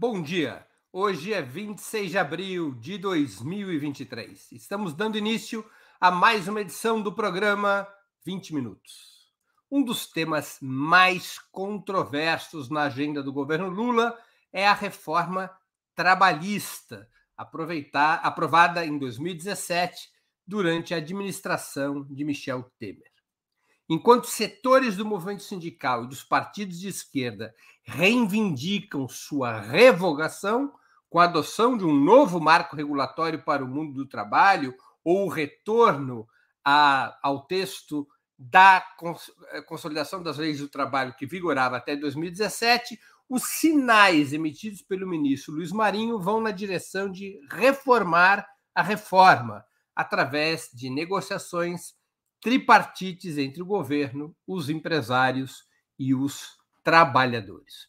Bom dia. Hoje é 26 de abril de 2023. Estamos dando início a mais uma edição do programa 20 Minutos. Um dos temas mais controversos na agenda do governo Lula é a reforma trabalhista, aprovada em 2017 durante a administração de Michel Temer. Enquanto setores do movimento sindical e dos partidos de esquerda reivindicam sua revogação com a adoção de um novo marco regulatório para o mundo do trabalho ou o retorno a, ao texto da eh, consolidação das leis do trabalho que vigorava até 2017, os sinais emitidos pelo ministro Luiz Marinho vão na direção de reformar a reforma através de negociações tripartites entre o governo, os empresários e os trabalhadores.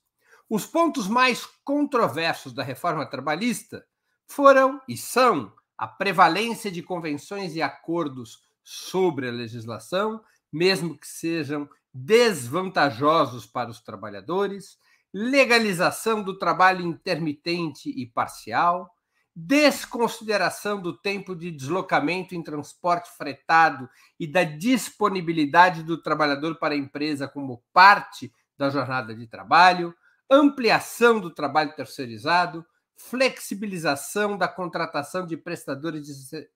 Os pontos mais controversos da reforma trabalhista foram e são a prevalência de convenções e acordos sobre a legislação, mesmo que sejam desvantajosos para os trabalhadores, legalização do trabalho intermitente e parcial, desconsideração do tempo de deslocamento em transporte fretado e da disponibilidade do trabalhador para a empresa como parte da jornada de trabalho, ampliação do trabalho terceirizado, flexibilização da contratação de prestadores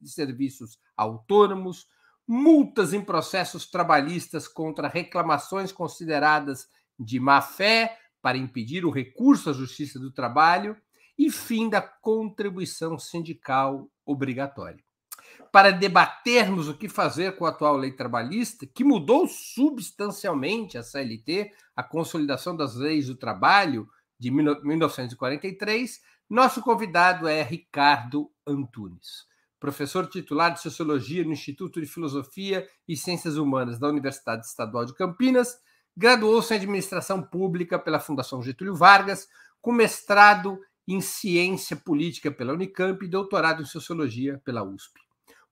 de serviços autônomos, multas em processos trabalhistas contra reclamações consideradas de má fé para impedir o recurso à Justiça do Trabalho e fim da contribuição sindical obrigatória. Para debatermos o que fazer com a atual lei trabalhista, que mudou substancialmente a CLT, a consolidação das leis do trabalho de 1943, nosso convidado é Ricardo Antunes, professor titular de Sociologia no Instituto de Filosofia e Ciências Humanas da Universidade Estadual de Campinas, graduou-se em Administração Pública pela Fundação Getúlio Vargas, com mestrado em Ciência Política pela Unicamp e doutorado em Sociologia pela USP.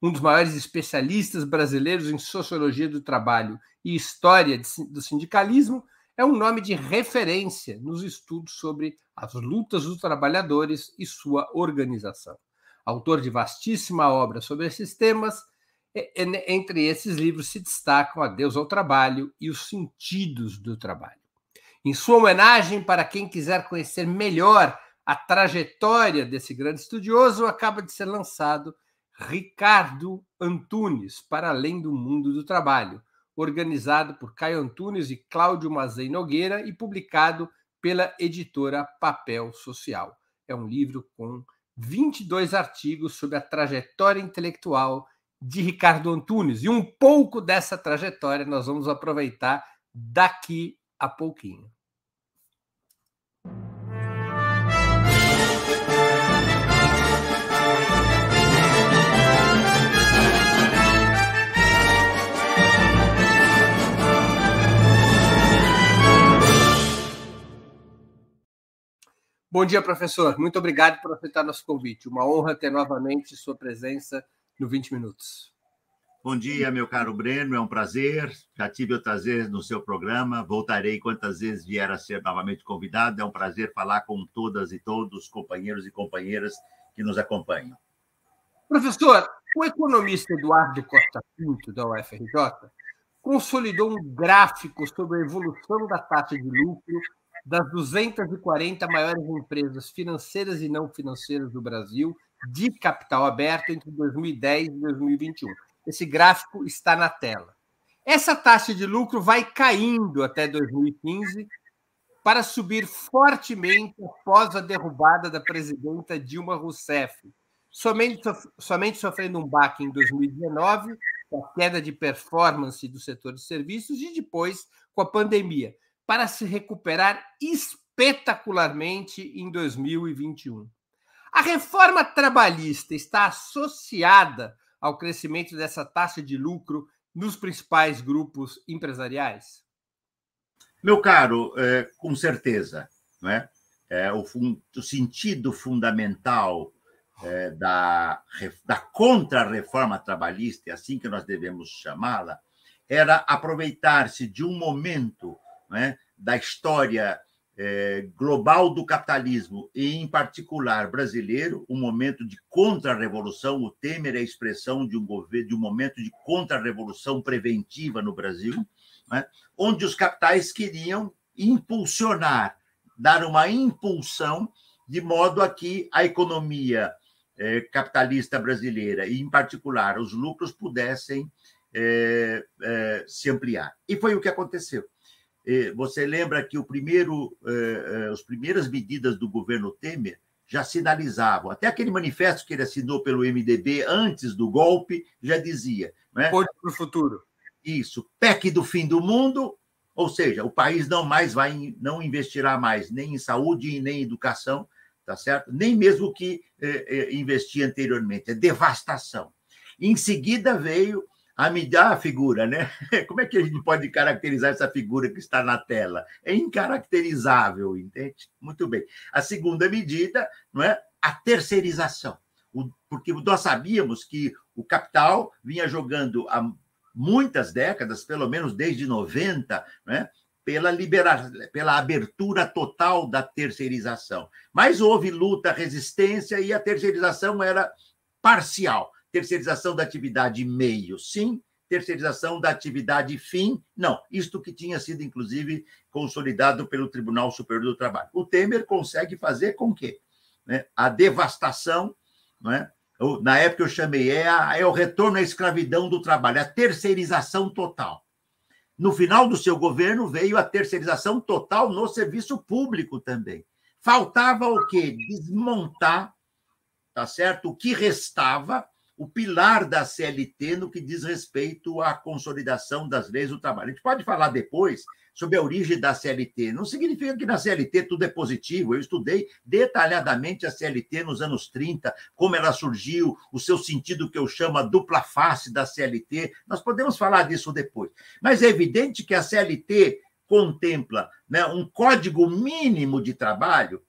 Um dos maiores especialistas brasileiros em Sociologia do Trabalho e História do Sindicalismo, é um nome de referência nos estudos sobre as lutas dos trabalhadores e sua organização. Autor de vastíssima obra sobre esses temas, entre esses livros se destacam Adeus ao Trabalho e Os Sentidos do Trabalho. Em sua homenagem, para quem quiser conhecer melhor a trajetória desse grande estudioso, acaba de ser lançado Ricardo Antunes, Para Além do Mundo do Trabalho, organizado por Caio Antunes e Cláudio Mazei Nogueira e publicado pela editora Papel Social. É um livro com 22 artigos sobre a trajetória intelectual de Ricardo Antunes. E um pouco dessa trajetória nós vamos aproveitar daqui a pouquinho. Bom dia, professor. Muito obrigado por aceitar nosso convite. Uma honra ter novamente sua presença no 20 Minutos. Bom dia, meu caro Breno. É um prazer. Já tive outras vezes no seu programa. Voltarei quantas vezes vier a ser novamente convidado. É um prazer falar com todas e todos os companheiros e companheiras que nos acompanham. Professor, o economista Eduardo Costa Pinto, da UFRJ, consolidou um gráfico sobre a evolução da taxa de lucro das 240 maiores empresas financeiras e não financeiras do Brasil de capital aberto entre 2010 e 2021. Esse gráfico está na tela. Essa taxa de lucro vai caindo até 2015 para subir fortemente após a derrubada da presidenta Dilma Rousseff, somente, sofrendo um baque em 2019, com a queda de performance do setor de serviços e depois com a pandemia, para se recuperar espetacularmente em 2021. A reforma trabalhista está associada ao crescimento dessa taxa de lucro nos principais grupos empresariais? Meu caro, é, com certeza. Não é? O, o, sentido fundamental é, da, da contra-reforma trabalhista, é assim que nós devemos chamá-la, era aproveitar-se de um momento é, da história é, global do capitalismo, e em particular brasileiro, um momento de contra-revolução. O Temer é a expressão de um governo, de um momento de contra-revolução preventiva no Brasil, né? onde os capitais queriam impulsionar, dar uma impulsão de modo a que a economia é, capitalista brasileira, e em particular os lucros, pudessem é, é, se ampliar. E foi o que aconteceu. Você lembra que o primeiro, as primeiras medidas do governo Temer já sinalizavam, até aquele manifesto que ele assinou pelo MDB antes do golpe já dizia. Né? para o futuro. Isso, PEC do fim do mundo, ou seja, o país não mais vai, não investirá mais nem em saúde e nem em educação, tá certo? Nem mesmo que eh, eh, investia anteriormente, é devastação. Em seguida veio a me dar a figura, né? Como é que a gente pode caracterizar essa figura que está na tela? É incaracterizável, entende? Muito bem. A segunda medida, não é? A terceirização. O, porque nós sabíamos que o capital vinha jogando há muitas décadas, pelo menos desde 90, né? pela, libera... pela abertura total da terceirização. Mas houve luta, resistência e a terceirização era parcial. Terceirização da atividade meio, sim. Terceirização da atividade fim, não. Isto que tinha sido, inclusive, consolidado pelo Tribunal Superior do Trabalho. O Temer consegue fazer com que né, a devastação, né, na época eu chamei, é, a, é o retorno à escravidão do trabalho, a terceirização total. No final do seu governo veio a terceirização total no serviço público também. Faltava o quê? Desmontar, tá certo? O que restava, o pilar da CLT no que diz respeito à consolidação das leis do trabalho. A gente pode falar depois sobre a origem da CLT. Não significa que na CLT tudo é positivo. Eu estudei detalhadamente a CLT nos anos 30, como ela surgiu, o seu sentido que eu chamo a dupla face da CLT. Nós podemos falar disso depois. Mas é evidente que a CLT contempla né, um código mínimo de trabalho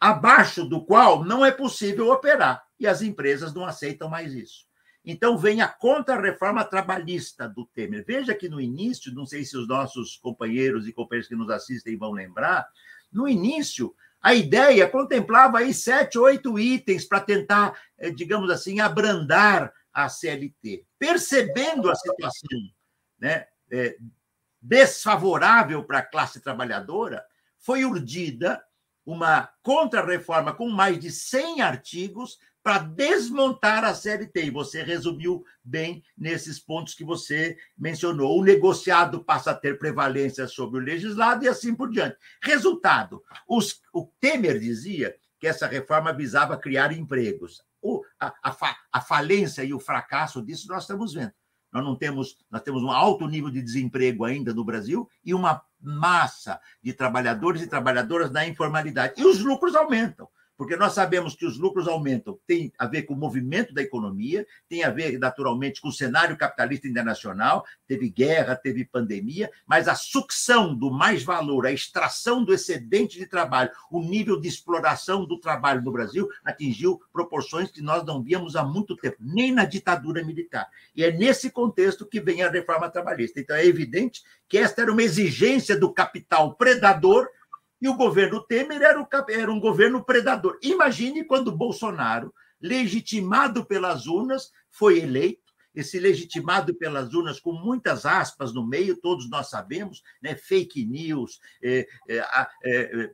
abaixo do qual não é possível operar. E as empresas não aceitam mais isso. Então vem a contra-reforma trabalhista do Temer. Veja que no início, não sei se os nossos companheiros e companheiros que nos assistem vão lembrar, no início, a ideia contemplava aí sete, oito itens para tentar, eh, digamos assim, abrandar a CLT. Percebendo a situação né, é, desfavorável para a classe trabalhadora, foi urdida uma contra-reforma com mais de 100 artigos para desmontar a CLT. E você resumiu bem nesses pontos que você mencionou. O negociado passa a ter prevalência sobre o legislado e assim por diante. Resultado: os, o Temer dizia que essa reforma visava criar empregos. O, a, a, a falência e o fracasso disso nós estamos vendo. Nós não temos, nós temos um alto nível de desemprego ainda no Brasil e uma massa de trabalhadores e trabalhadoras na informalidade. E os lucros aumentam porque nós sabemos que os lucros aumentam, tem a ver com o movimento da economia, tem a ver, naturalmente, com o cenário capitalista internacional, teve guerra, teve pandemia, mas a sucção do mais-valor, a extração do excedente de trabalho, o nível de exploração do trabalho no Brasil atingiu proporções que nós não víamos há muito tempo, nem na ditadura militar. E é nesse contexto que vem a reforma trabalhista. Então, é evidente que esta era uma exigência do capital predador e o governo Temer era, o, era um governo predador. Imagine quando Bolsonaro, legitimado pelas urnas, foi eleito esse legitimado pelas urnas, com muitas aspas no meio, todos nós sabemos, né? fake news, é, é, é.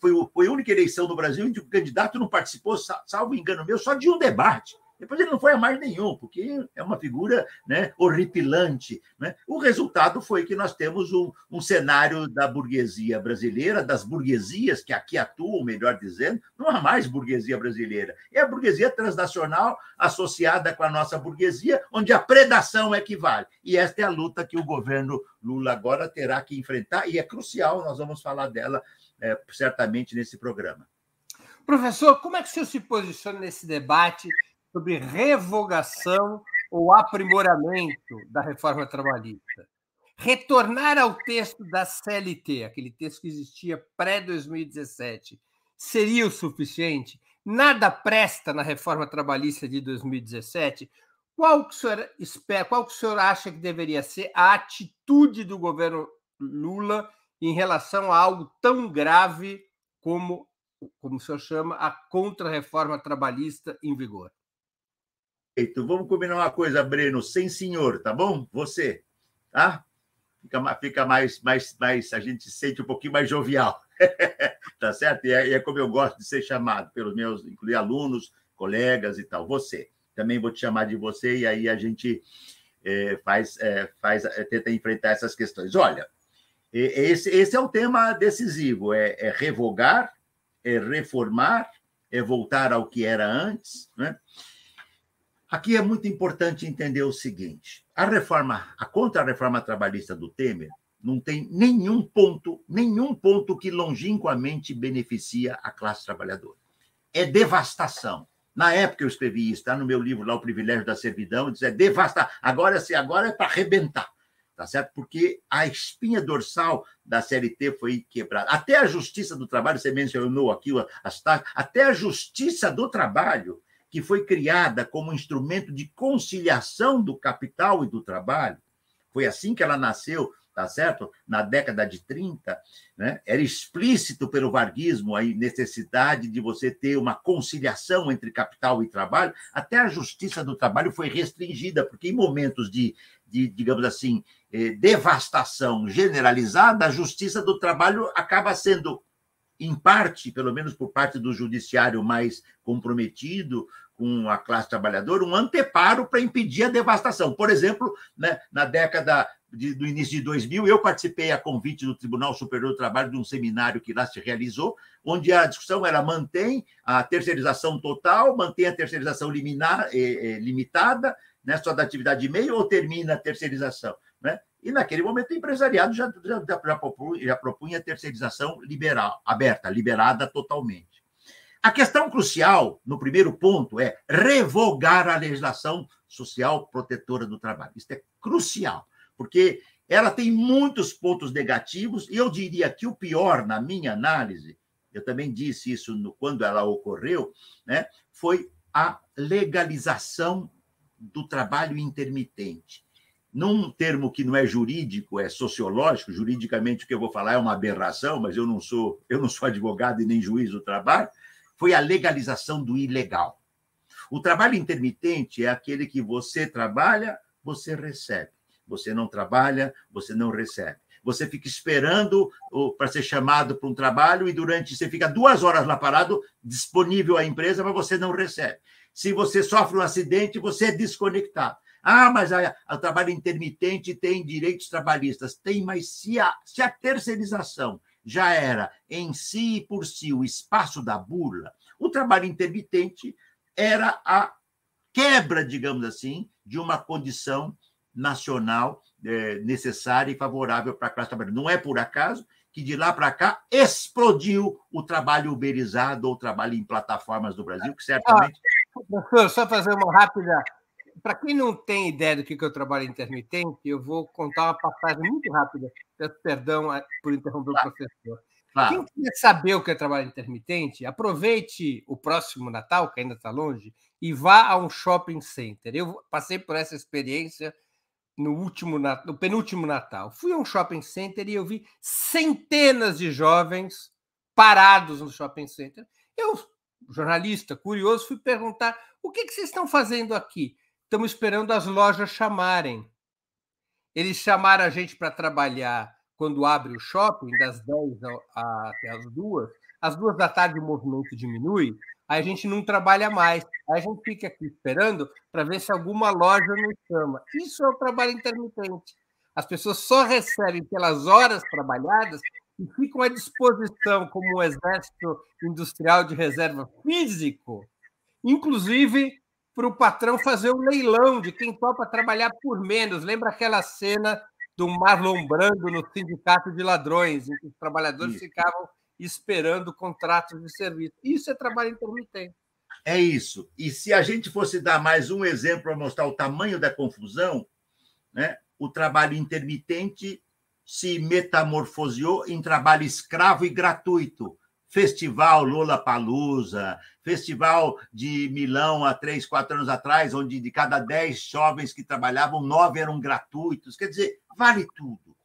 Foi, foi a única eleição no Brasil em que o candidato não participou, salvo engano meu, só de um debate. Depois ele não foi a mais nenhum, porque é uma figura né, horripilante. Né? O resultado foi que nós temos um, um, cenário da burguesia brasileira, das burguesias que aqui atuam, melhor dizendo, não há mais burguesia brasileira. É a burguesia transnacional associada com a nossa burguesia, onde a predação equivale. E esta é a luta que o governo Lula agora terá que enfrentar, e é crucial, nós vamos falar dela é, certamente nesse programa. Professor, como é que o senhor se posiciona nesse debate sobre revogação ou aprimoramento da reforma trabalhista. Retornar ao texto da CLT, aquele texto que existia pré-2017, seria o suficiente? Nada presta na reforma trabalhista de 2017? Qual que o senhor espera, qual que o senhor acha que deveria ser a atitude do governo Lula em relação a algo tão grave como, como o senhor chama, a contra-reforma trabalhista em vigor? Vamos combinar uma coisa, Breno, sem senhor, tá bom? Você, tá? Fica, fica mais, mais, mais, a gente se sente um pouquinho mais jovial, tá certo? E é, é como eu gosto de ser chamado pelos meus, incluir alunos, colegas e tal. Você, também vou te chamar de você, e aí a gente é, faz, é, faz, é, tenta enfrentar essas questões. Olha, esse, esse é um tema decisivo: é, é, revogar, é reformar, é voltar ao que era antes. Né? Aqui é muito importante entender o seguinte: a reforma, a contra-reforma trabalhista do Temer não tem nenhum ponto, nenhum ponto que longínquamente beneficia a classe trabalhadora. É devastação. Na época eu escrevi isso, está no meu livro lá, O Privilégio da Servidão, diz é devastar. Agora, se agora é para arrebentar tá certo? Porque a espinha dorsal da CLT foi quebrada. Até a Justiça do Trabalho, você mencionou aqui as taxas, até a Justiça do Trabalho, que foi criada como instrumento de conciliação do capital e do trabalho, foi assim que ela nasceu tá certo? Na década de 30, né? era explícito pelo varguismo a necessidade de você ter uma conciliação entre capital e trabalho. Até a justiça do trabalho foi restringida, porque em momentos de, de digamos assim, eh, devastação generalizada, a justiça do trabalho acaba sendo em parte, pelo menos por parte do judiciário mais comprometido com a classe trabalhadora, um anteparo para impedir a devastação. Por exemplo, né, na década de, do início de 2000, eu participei a convite do Tribunal Superior do Trabalho de um seminário que lá se realizou, onde a discussão era mantém a terceirização total, mantém a terceirização liminar, eh, eh, limitada, né, só da atividade de meio, ou termina a terceirização. E naquele momento o empresariado já, já, já, propunha, já propunha terceirização liberal, aberta, liberada totalmente. A questão crucial, no primeiro ponto, é revogar a legislação social protetora do trabalho. Isso é crucial porque ela tem muitos pontos negativos, e eu diria que o pior, na minha análise, eu também disse isso no, quando ela ocorreu, né, foi a legalização do trabalho intermitente. Num termo que não é jurídico, é sociológico, juridicamente o que eu vou falar é uma aberração, mas eu não sou, eu não sou advogado e nem juiz do trabalho, foi a legalização do ilegal. O trabalho intermitente é aquele que você trabalha, você recebe. Você não trabalha, você não recebe. Você fica esperando para ser chamado para um trabalho e durante você fica duas horas lá parado, disponível à empresa, mas você não recebe. Se você sofre um acidente, você é desconectado. Ah, mas o trabalho intermitente tem direitos trabalhistas. Tem, mas se a, se a terceirização já era em si e por si o espaço da burla, o trabalho intermitente era a quebra, digamos assim, de uma condição nacional é, necessária e favorável para a classe trabalhadora. Não é por acaso que de lá para cá explodiu o trabalho uberizado ou o trabalho em plataformas do Brasil, que certamente. Ah, só fazer uma rápida. Para quem não tem ideia do que é o trabalho intermitente, eu vou contar uma passagem muito rápida. Peço perdão é, por interromper claro. o professor. Claro. Quem quiser saber o que é trabalho intermitente, aproveite o próximo Natal, que ainda está longe, e vá a um shopping center. Eu passei por essa experiência no último no penúltimo Natal. Fui a um shopping center e eu vi centenas de jovens parados no shopping center. Eu, jornalista, curioso, fui perguntar: o que, que vocês estão fazendo aqui? Estamos esperando as lojas chamarem. Eles chamaram a gente para trabalhar quando abre o shopping, das 10 até as 2. Às duas da tarde o movimento diminui aí a gente não trabalha mais. Aí a gente fica aqui esperando para ver se alguma loja nos chama. Isso é o trabalho intermitente. As pessoas só recebem pelas horas trabalhadas e ficam à disposição como um exército industrial de reserva físico, inclusive para o patrão fazer um leilão de quem topa trabalhar por menos. Lembra aquela cena do Marlon Brando no Sindicato de Ladrões, em que os trabalhadores Isso. ficavam esperando contratos de serviço. Isso é trabalho intermitente. É isso. E se a gente fosse dar mais um exemplo para mostrar o tamanho da confusão, né? o trabalho intermitente se metamorfoseou em trabalho escravo e gratuito. Festival Lola Palusa, festival de Milão há três, quatro anos atrás, onde de cada dez jovens que trabalhavam, nove eram gratuitos. Quer dizer, vale tudo.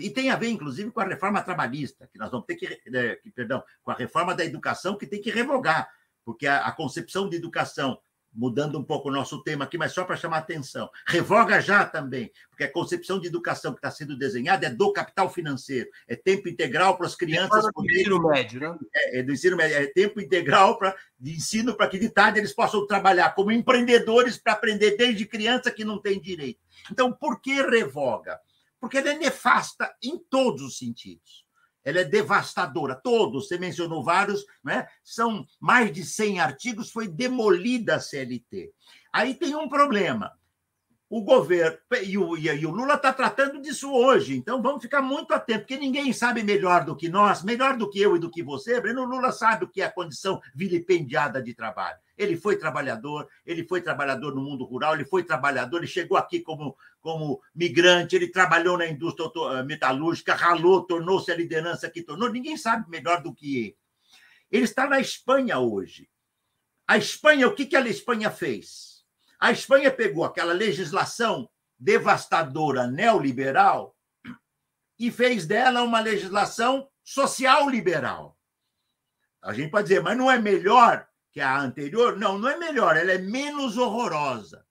E tem a ver, inclusive, com a reforma trabalhista, que nós vamos ter que, é, perdão, com a reforma da educação, que tem que revogar, porque a, a concepção de educação mudando um pouco o nosso tema aqui, mas só para chamar atenção. Revoga já também, porque a concepção de educação que está sendo desenhada é do capital financeiro, é tempo integral para as crianças. É do ensino médio, né? É, é, do ensino médio, é tempo integral para, de ensino para que de tarde eles possam trabalhar como empreendedores para aprender desde criança que não tem direito. Então, por que revoga? Porque ela é nefasta em todos os sentidos ela é devastadora. Todos, você mencionou vários, né? são mais de 100 artigos, foi demolida a CLT. Aí tem um problema. O governo, e o, e o Lula está tratando disso hoje, então vamos ficar muito atentos, porque ninguém sabe melhor do que nós, melhor do que eu e do que você, Breno Lula sabe o que é a condição vilipendiada de trabalho. Ele foi trabalhador, ele foi trabalhador no mundo rural, ele foi trabalhador, ele chegou aqui como, como migrante, ele trabalhou na indústria eh, metalúrgica, ralou, tornou-se a liderança que tornou. Ninguém sabe melhor do que ele. Ele está na Espanha hoje. A Espanha, o que, que a Espanha fez? A Espanha pegou aquela legislação devastadora neoliberal e fez dela uma legislação social liberal. A gente pode dizer, mas não é melhor que a anterior? Não, não é melhor, ela é menos horrorosa.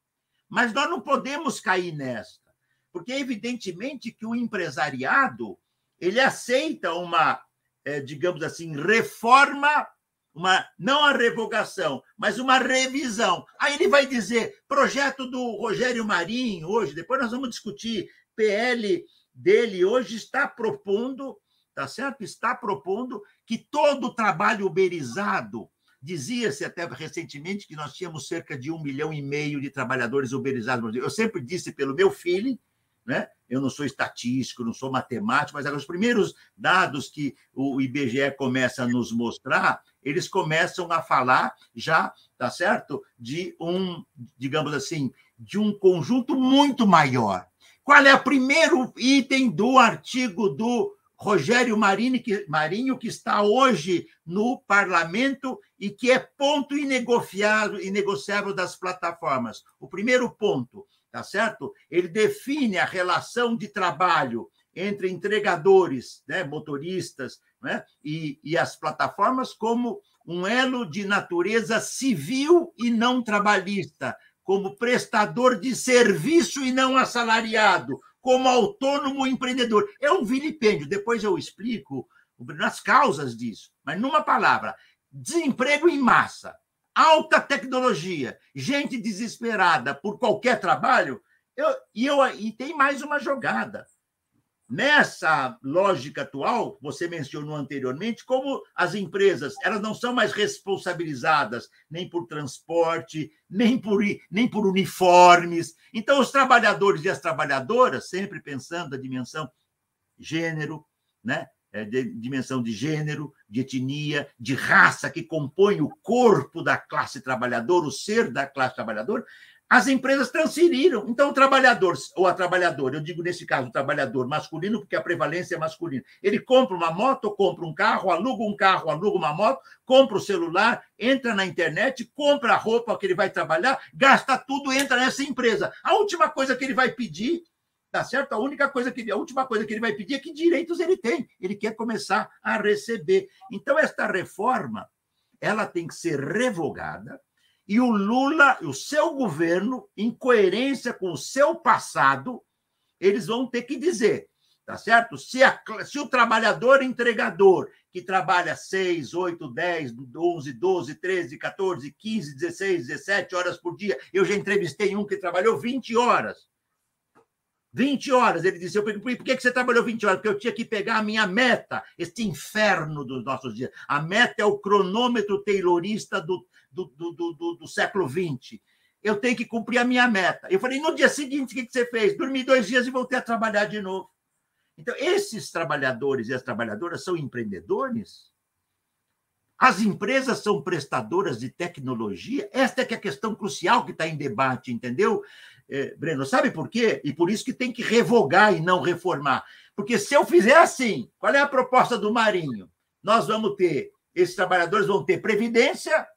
Mas nós não podemos cair nesta, porque evidentemente que o empresariado ele aceita uma, é, digamos assim, reforma, uma não a revogação, mas uma revisão. Aí ele vai dizer projeto do Rogério Marinho hoje, depois nós vamos discutir PL dele hoje está propondo, tá certo? Está propondo que todo o trabalho uberizado Dizia-se até recentemente que nós tínhamos cerca de um milhão e meio de trabalhadores uberizados. Eu sempre disse pelo meu feeling, né? eu não sou estatístico, não sou matemático, mas os primeiros dados que o IBGE começa a nos mostrar, eles começam a falar já, tá certo? De um, digamos assim, de um conjunto muito maior. Qual é o primeiro item do artigo do Rogério Marinho que, Marinho, que está hoje no parlamento e que é ponto inegociável, inegociável das plataformas. O primeiro ponto, tá certo? Ele define a relação de trabalho entre entregadores, né, motoristas, né, e, e as plataformas como um elo de natureza civil e não trabalhista, como prestador de serviço e não assalariado, como autônomo empreendedor. É um vilipêndio, depois eu explico as causas disso. Mas numa palavra, desemprego em massa, alta tecnologia, gente desesperada por qualquer trabalho, eu, e, eu, e tem mais uma jogada. Nessa lógica atual, você mencionou anteriormente, como as empresas elas não são mais responsabilizadas nem por transporte, nem por, nem por uniformes. Então, os trabalhadores e as trabalhadoras, sempre pensando a dimensão gênero, né? É, de, dimensão de gênero, de etnia, de raça que compõe o corpo da classe trabalhadora, o ser da classe trabalhadora, as empresas transferiram. Então, o trabalhador, ou a trabalhadora, eu digo nesse caso o trabalhador masculino, porque a prevalência é masculina, ele compra uma moto, compra um carro, aluga um carro, aluga uma moto, compra o celular, entra na internet, compra a roupa que ele vai trabalhar, gasta tudo, entra nessa empresa. A última coisa que ele vai pedir, tá certo? A única coisa que a última coisa que ele vai pedir é que direitos ele tem. Ele quer começar a receber. Então, esta reforma, ela tem que ser revogada e o Lula, o seu governo, em coerência com o seu passado, eles vão ter que dizer, tá certo? Se, a, se o trabalhador entregador, que trabalha 6, 8, 10, 11, 12, 13, 14, 15, 16, 17 horas por dia, eu já entrevistei um que trabalhou 20 horas. 20 horas. Ele disse: por que você trabalhou 20 horas? Porque eu tinha que pegar a minha meta, este inferno dos nossos dias. A meta é o cronômetro taylorista do, do, do, do, do século XX. Eu tenho que cumprir a minha meta. Eu falei: no dia seguinte, o que você fez? Dormi dois dias e voltei a trabalhar de novo. Então, esses trabalhadores e as trabalhadoras são empreendedores? As empresas são prestadoras de tecnologia? Esta é, que é a questão crucial que está em debate, entendeu? é, Breno, sabe por quê? E por isso que tem que revogar e não reformar. Porque se eu fizer assim, qual é a proposta do Marinho? Nós vamos ter, esses trabalhadores vão ter previdência,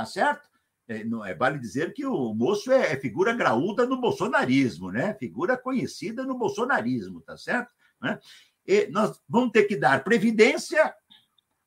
tá certo? É, não, é, vale dizer que o moço é, é figura graúda no bolsonarismo, né? Figura conhecida no bolsonarismo, tá certo? Né? E nós vamos ter que dar previdência,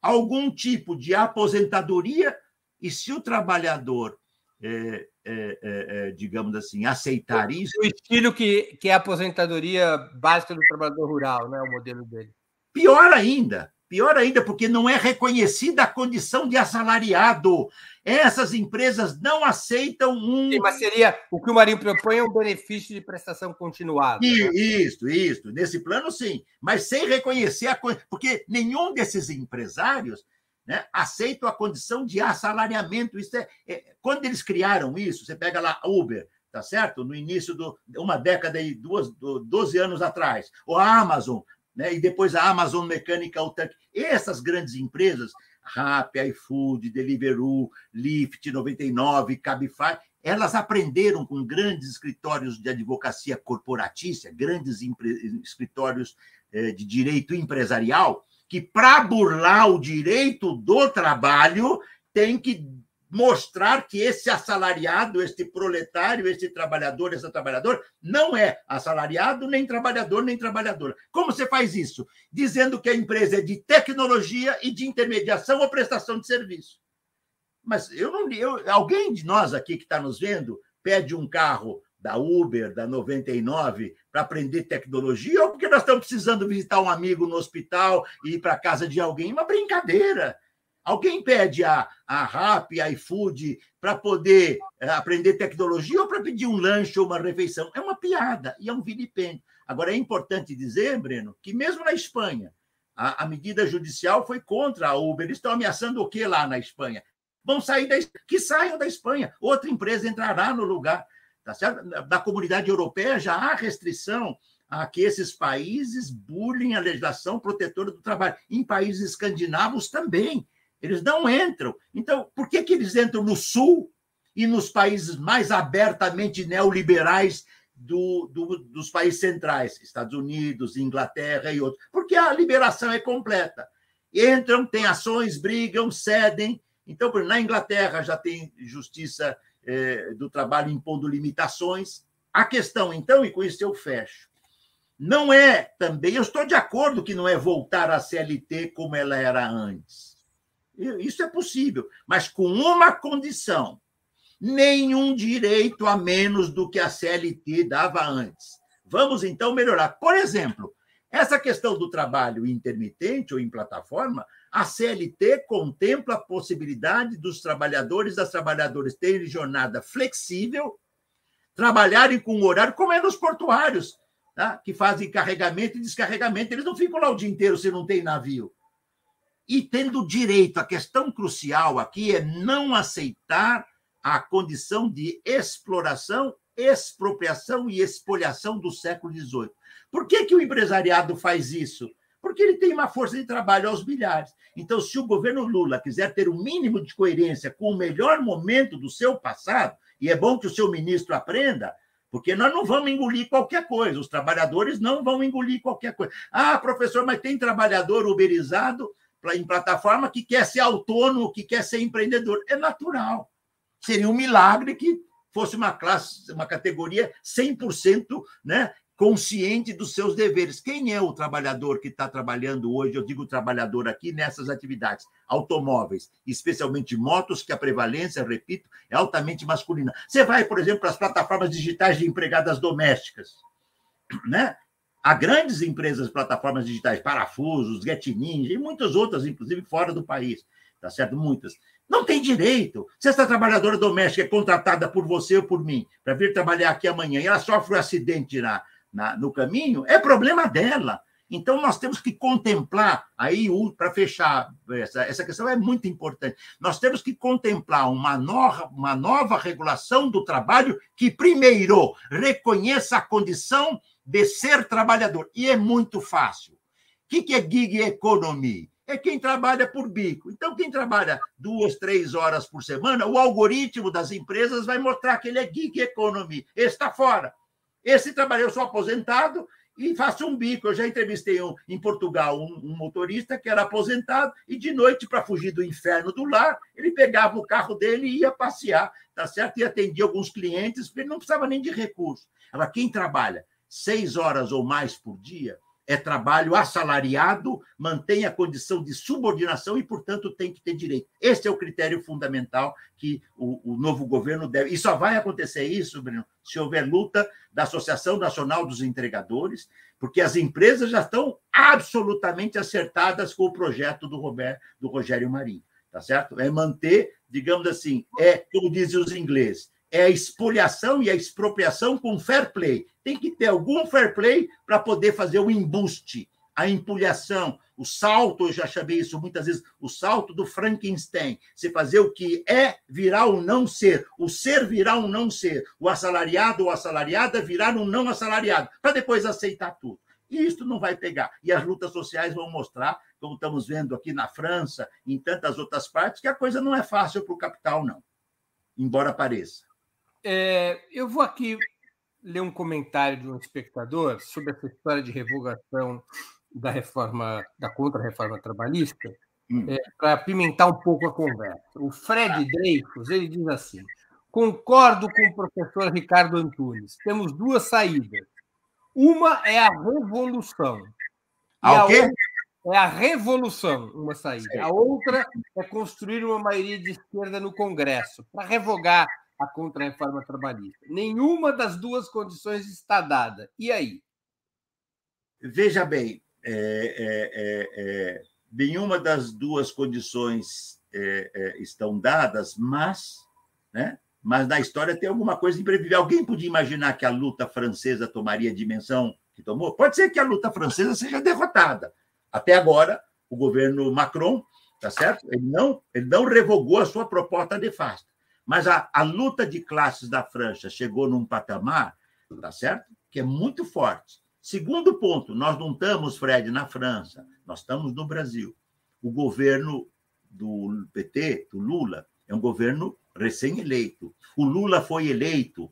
algum tipo de aposentadoria, e se o trabalhador, é, é, é, digamos assim, aceitar isso. O estilo que, que é a aposentadoria básica do trabalhador rural, né? o modelo dele. Pior ainda, Pior ainda, porque não é reconhecida a condição de assalariado. Essas empresas não aceitam um. Sim, mas seria o que o Marinho propõe é um benefício de prestação continuada. Né? Isso, isso. Nesse plano, sim. Mas sem reconhecer a Porque nenhum desses empresários né, aceitam a condição de assalariamento. Isso é, é, quando eles criaram isso, você pega lá Uber, tá certo? No início de uma década e duas, 12 anos atrás, ou a Amazon, né? e depois a Amazon Mechanical Turk. Essas grandes empresas, Rappi, iFood, Deliveroo, Lyft, 99, Cabify, elas aprenderam com grandes escritórios de advocacia corporatícia, grandes escritórios eh, de direito empresarial, que para burlar o direito do trabalho tem que mostrar que esse assalariado, este proletário, este trabalhador, essa trabalhadora, não é assalariado, nem trabalhador, nem trabalhadora. Como você faz isso? Dizendo que a empresa é de tecnologia e de intermediação ou prestação de serviço. Mas eu não. Eu, alguém de nós aqui que está nos vendo pede um carro da Uber, da 99, para aprender tecnologia, ou porque nós estamos precisando visitar um amigo no hospital e ir para a casa de alguém? Uma brincadeira. Alguém pede a, a RAP, a iFood, para poder é, aprender tecnologia ou para pedir um lanche ou uma refeição? É uma piada e é um vilipêndio. Agora, é importante dizer, Breno, que mesmo na Espanha, a, a medida judicial foi contra a Uber. Eles estão ameaçando o que lá na Espanha? Vão sair da que saiam da Espanha. Outra empresa entrará no lugar. Tá certo? Da comunidade europeia já há restrição a que esses países burlem a legislação protetora do trabalho. Em países escandinavos também. Eles não entram. Então, por que, que eles entram no Sul e nos países mais abertamente neoliberais do, do, dos países centrais, Estados Unidos, Inglaterra e outros? Porque a liberação é completa. Entram, têm ações, brigam, cedem. Então, na Inglaterra já tem justiça eh, do trabalho impondo limitações. A questão, então, e com isso eu fecho, não é também, eu estou de acordo que não é voltar à CLT como ela era antes isso é possível, mas com uma condição: nenhum direito a menos do que a CLT dava antes. Vamos então melhorar. Por exemplo, essa questão do trabalho intermitente ou em plataforma, a CLT contempla a possibilidade dos trabalhadores das trabalhadoras terem jornada flexível, trabalharem com horário, como é nos portuários, tá? que fazem carregamento e descarregamento. Eles não ficam lá o dia inteiro se não tem navio e tendo direito. A questão crucial aqui é não aceitar a condição de exploração, expropriação e expoliação do século XVIII. Por que, que o empresariado faz isso? Porque ele tem uma força de trabalho aos milhares. Então, se o governo Lula quiser ter o um mínimo de coerência com o melhor momento do seu passado, e é bom que o seu ministro aprenda, porque nós não vamos engolir qualquer coisa, os trabalhadores não vão engolir qualquer coisa. Ah, professor, mas tem trabalhador uberizado em plataforma que quer ser autônomo, que quer ser empreendedor. É natural. Seria um milagre que fosse uma classe, uma categoria 100% né, consciente dos seus deveres. Quem é o trabalhador que está trabalhando hoje? Eu digo trabalhador aqui nessas atividades, automóveis, especialmente motos, que a prevalência, repito, é altamente masculina. Você vai, por exemplo, para as plataformas digitais de empregadas domésticas, né? Há grandes empresas, plataformas digitais, Parafusos, Get Ninja e muitas outras, inclusive fora do país, tá certo? Muitas. Não tem direito. Se essa trabalhadora doméstica é contratada por você ou por mim para vir trabalhar aqui amanhã e ela sofre um acidente na, na, no caminho, é problema dela. Então, nós temos que contemplar, aí, para fechar, essa, essa questão é muito importante, nós temos que contemplar uma nova, uma nova regulação do trabalho que, primeiro, reconheça a condição de ser trabalhador. E é muito fácil. O que é gig economy? É quem trabalha por bico. Então, quem trabalha duas, três horas por semana, o algoritmo das empresas vai mostrar que ele é gig economy. Esse está fora. Esse trabalha, eu sou aposentado e faço um bico. Eu já entrevistei um, em Portugal um, um motorista que era aposentado e de noite, para fugir do inferno do lar, ele pegava o carro dele e ia passear, tá certo? E atendia alguns clientes, porque ele não precisava nem de recurso. Agora, quem trabalha seis horas ou mais por dia, é trabalho assalariado, mantém a condição de subordinação e, portanto, tem que ter direito. Esse é o critério fundamental que o, o novo governo deve. E só vai acontecer isso, Bruno, se houver luta da Associação Nacional dos Entregadores, porque as empresas já estão absolutamente acertadas com o projeto do, Roberto, do Rogério Marinho, tá certo? É manter, digamos assim, é, como dizem os ingleses, é a expoliação e a expropriação com fair play. Tem que ter algum fair play para poder fazer o embuste, a empulhação, o salto, eu já chamei isso muitas vezes, o salto do Frankenstein. Você fazer o que é virar o não ser, o ser virar um não ser, o assalariado ou assalariada virar um não assalariado, para depois aceitar tudo. E isso não vai pegar. E as lutas sociais vão mostrar, como estamos vendo aqui na França, em tantas outras partes, que a coisa não é fácil para o capital, não. Embora pareça. É, eu vou aqui ler um comentário de um espectador sobre essa história de revogação da reforma, da contra-reforma trabalhista, hum. é, para apimentar um pouco a conversa. O Fred Dreyfus ele diz assim: concordo com o professor Ricardo Antunes. Temos duas saídas. Uma é a revolução. A, quê? é a revolução, uma saída. A outra é construir uma maioria de esquerda no Congresso para revogar a contra-reforma trabalhista. Nenhuma das duas condições está dada. E aí? Veja bem, é, é, é, é nenhuma das duas condições é, é, estão dadas, mas, né, mas na história tem alguma coisa imprevisível. Alguém podia imaginar que a luta francesa tomaria a dimensão que tomou? Pode ser que a luta francesa seja derrotada. Até agora, o governo Macron, tá certo? Ele não, ele não revogou a sua proposta de fasta. Mas a, a luta de classes da França chegou num patamar, tá certo? Que é muito forte. Segundo ponto, nós não estamos, Fred, na França, nós estamos no Brasil. O governo do PT, do Lula, é um governo recém-eleito. O Lula foi eleito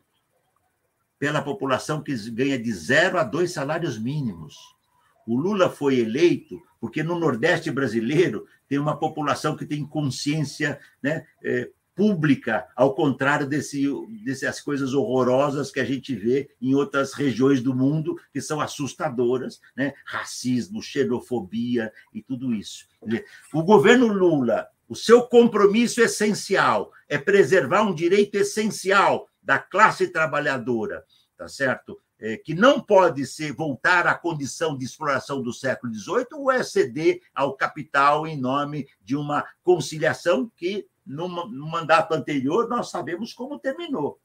pela população que ganha de zero a dois salários mínimos. O Lula foi eleito porque no Nordeste brasileiro tem uma população que tem consciência né, é, pública, ao contrário desse, dessas coisas horrorosas que a gente vê em outras regiões do mundo, que são assustadoras, né? racismo, xenofobia e tudo isso. O governo Lula, o seu compromisso essencial é preservar um direito essencial da classe trabalhadora, tá certo? É, que não pode ser voltar à condição de exploração do século XVIII ou é ceder ao capital em nome de uma conciliação que no, no mandato anterior, nós sabemos como terminou.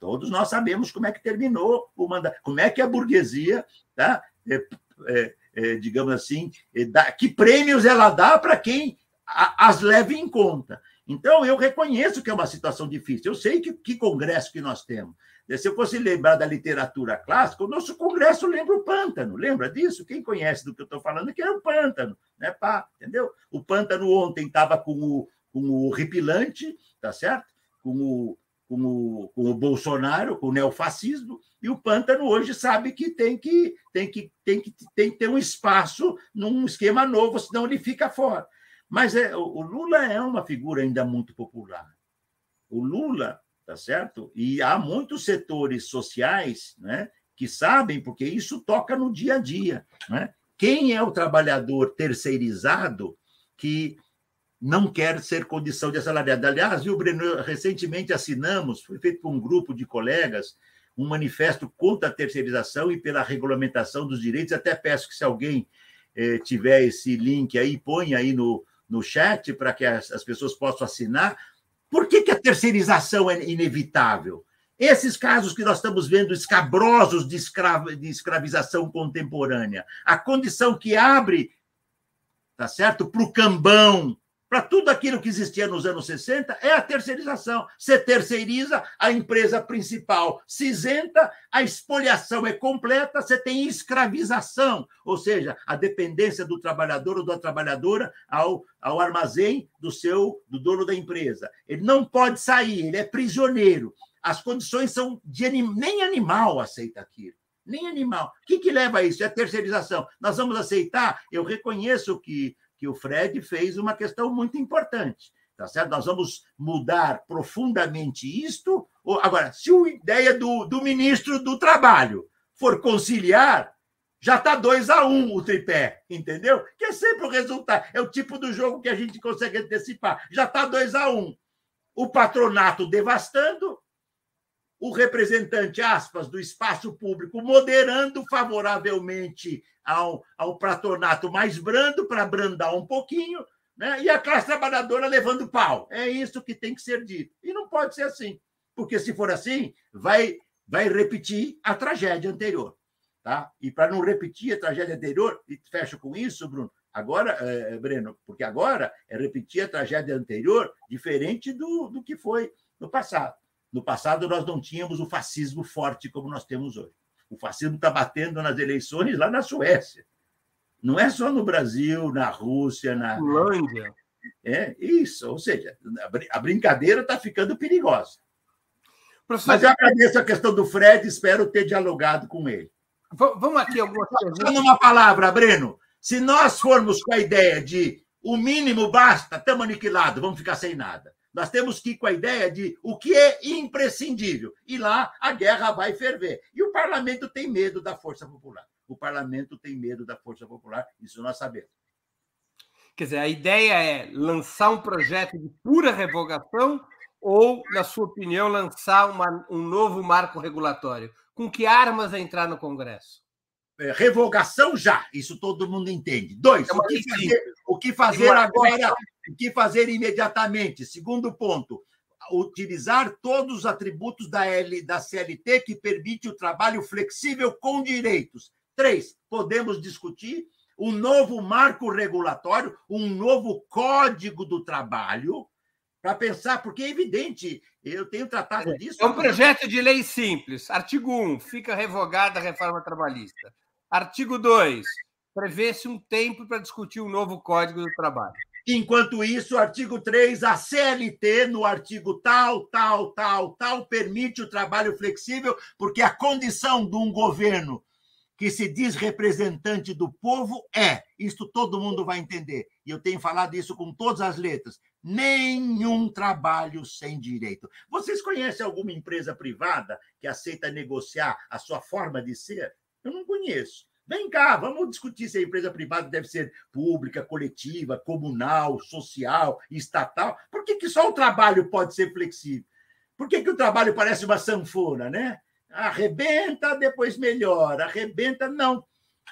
Todos nós sabemos como é que terminou o mandato, como é que a burguesia, tá? É, é, é, digamos assim, é, dá, que prêmios ela dá para quem a, as leve em conta. Então, eu reconheço que é uma situação difícil. Eu sei que, que congresso que nós temos. Se eu fosse lembrar da literatura clássica, o nosso congresso lembra o pântano. Lembra disso? Quem conhece do que eu estou falando, que era o pântano. Né, pá, entendeu? O pântano ontem estava com o, com o Ripilante, tá certo? Com o, com o, com o Bolsonaro, com o neofascismo, e o Pântano hoje sabe que tem que, tem que, tem que, tem que ter um espaço num esquema novo, senão ele fica fora. Mas é, o Lula é uma figura ainda muito popular. O Lula, tá certo? E há muitos setores sociais né, que sabem, porque isso toca no dia a dia. Né? Quem é o trabalhador terceirizado que não quer ser condição de assalariado. Aliás, viu, Breno, recentemente assinamos, foi feito por um grupo de colegas, um manifesto contra a terceirização e pela regulamentação dos direitos. Até peço que, se alguém eh, tiver esse link aí, põe aí no, no chat para que as, as, pessoas possam assinar. Por que, que a terceirização é inevitável? Esses casos que nós estamos vendo escabrosos de, escra de escravização contemporânea, a condição que abre, tá certo, para o cambão, para tudo aquilo que existia nos anos 60 é a terceirização. Você terceiriza a empresa principal, se isenta, a expoliação é completa, você tem escravização, ou seja, a dependência do trabalhador ou da trabalhadora ao, ao armazém do seu do dono da empresa. Ele não pode sair, ele é prisioneiro. As condições são de nem animal aceita aquilo nem animal. O que, que leva a isso? É a terceirização. Nós vamos aceitar? Eu reconheço que que o Fred fez uma questão muito importante. Tá certo? Nós vamos mudar profundamente isto. Agora, se a ideia do, do ministro do Trabalho for conciliar, já está 2 a 1 um, o tripé, entendeu? Que é sempre o resultado. É o tipo do jogo que a gente consegue antecipar. Já está 2 a 1 um. O patronato devastando, o representante, aspas, do espaço público moderando favoravelmente ao, ao patronato mais brando, para brandar um pouquinho, né? e a classe trabalhadora levando pau. É isso que tem que ser dito. E não pode ser assim, porque se for assim, vai, vai repetir a tragédia anterior. Tá? E para não repetir a tragédia anterior, e fecho com isso, Bruno, agora, é, Breno, porque agora é repetir a tragédia anterior diferente do, do que foi no passado. No passado, nós não tínhamos o fascismo forte como nós temos hoje. O fascismo está batendo nas eleições lá na Suécia. Não é só no Brasil, na Rússia, na. Finlândia. É, isso. Ou seja, a brincadeira está ficando perigosa. Professor, Mas eu agradeço a questão do Fred, espero ter dialogado com ele. Vamos aqui algumas perguntas. Só numa palavra, Breno. Se nós formos com a ideia de o mínimo basta, estamos aniquilados, vamos ficar sem nada. Nós temos que ir com a ideia de o que é imprescindível. E lá a guerra vai ferver. E o parlamento tem medo da força popular. O parlamento tem medo da força popular, isso nós sabemos. Quer dizer, a ideia é lançar um projeto de pura revogação ou, na sua opinião, lançar uma, um novo marco regulatório? Com que armas entrar no Congresso? É, revogação já, isso todo mundo entende. Dois, é o, que fazer, o que fazer agora, o que fazer imediatamente. Segundo ponto, utilizar todos os atributos da, L, da CLT que permite o trabalho flexível com direitos. Três, podemos discutir um novo marco regulatório, um novo código do trabalho, para pensar, porque é evidente, eu tenho tratado é, disso. É um projeto de lei simples. Artigo 1, fica revogada a reforma trabalhista. Artigo 2, prevê-se um tempo para discutir um novo Código do Trabalho. Enquanto isso, artigo 3, a CLT, no artigo tal, tal, tal, tal, permite o trabalho flexível, porque a condição de um governo que se diz representante do povo é, isto todo mundo vai entender, e eu tenho falado isso com todas as letras, nenhum trabalho sem direito. Vocês conhecem alguma empresa privada que aceita negociar a sua forma de ser? Eu não conheço. Vem cá, vamos discutir se a empresa privada deve ser pública, coletiva, comunal, social, estatal. Por que, que só o trabalho pode ser flexível? Por que, que o trabalho parece uma sanfona, né? Arrebenta, depois melhora, arrebenta, não.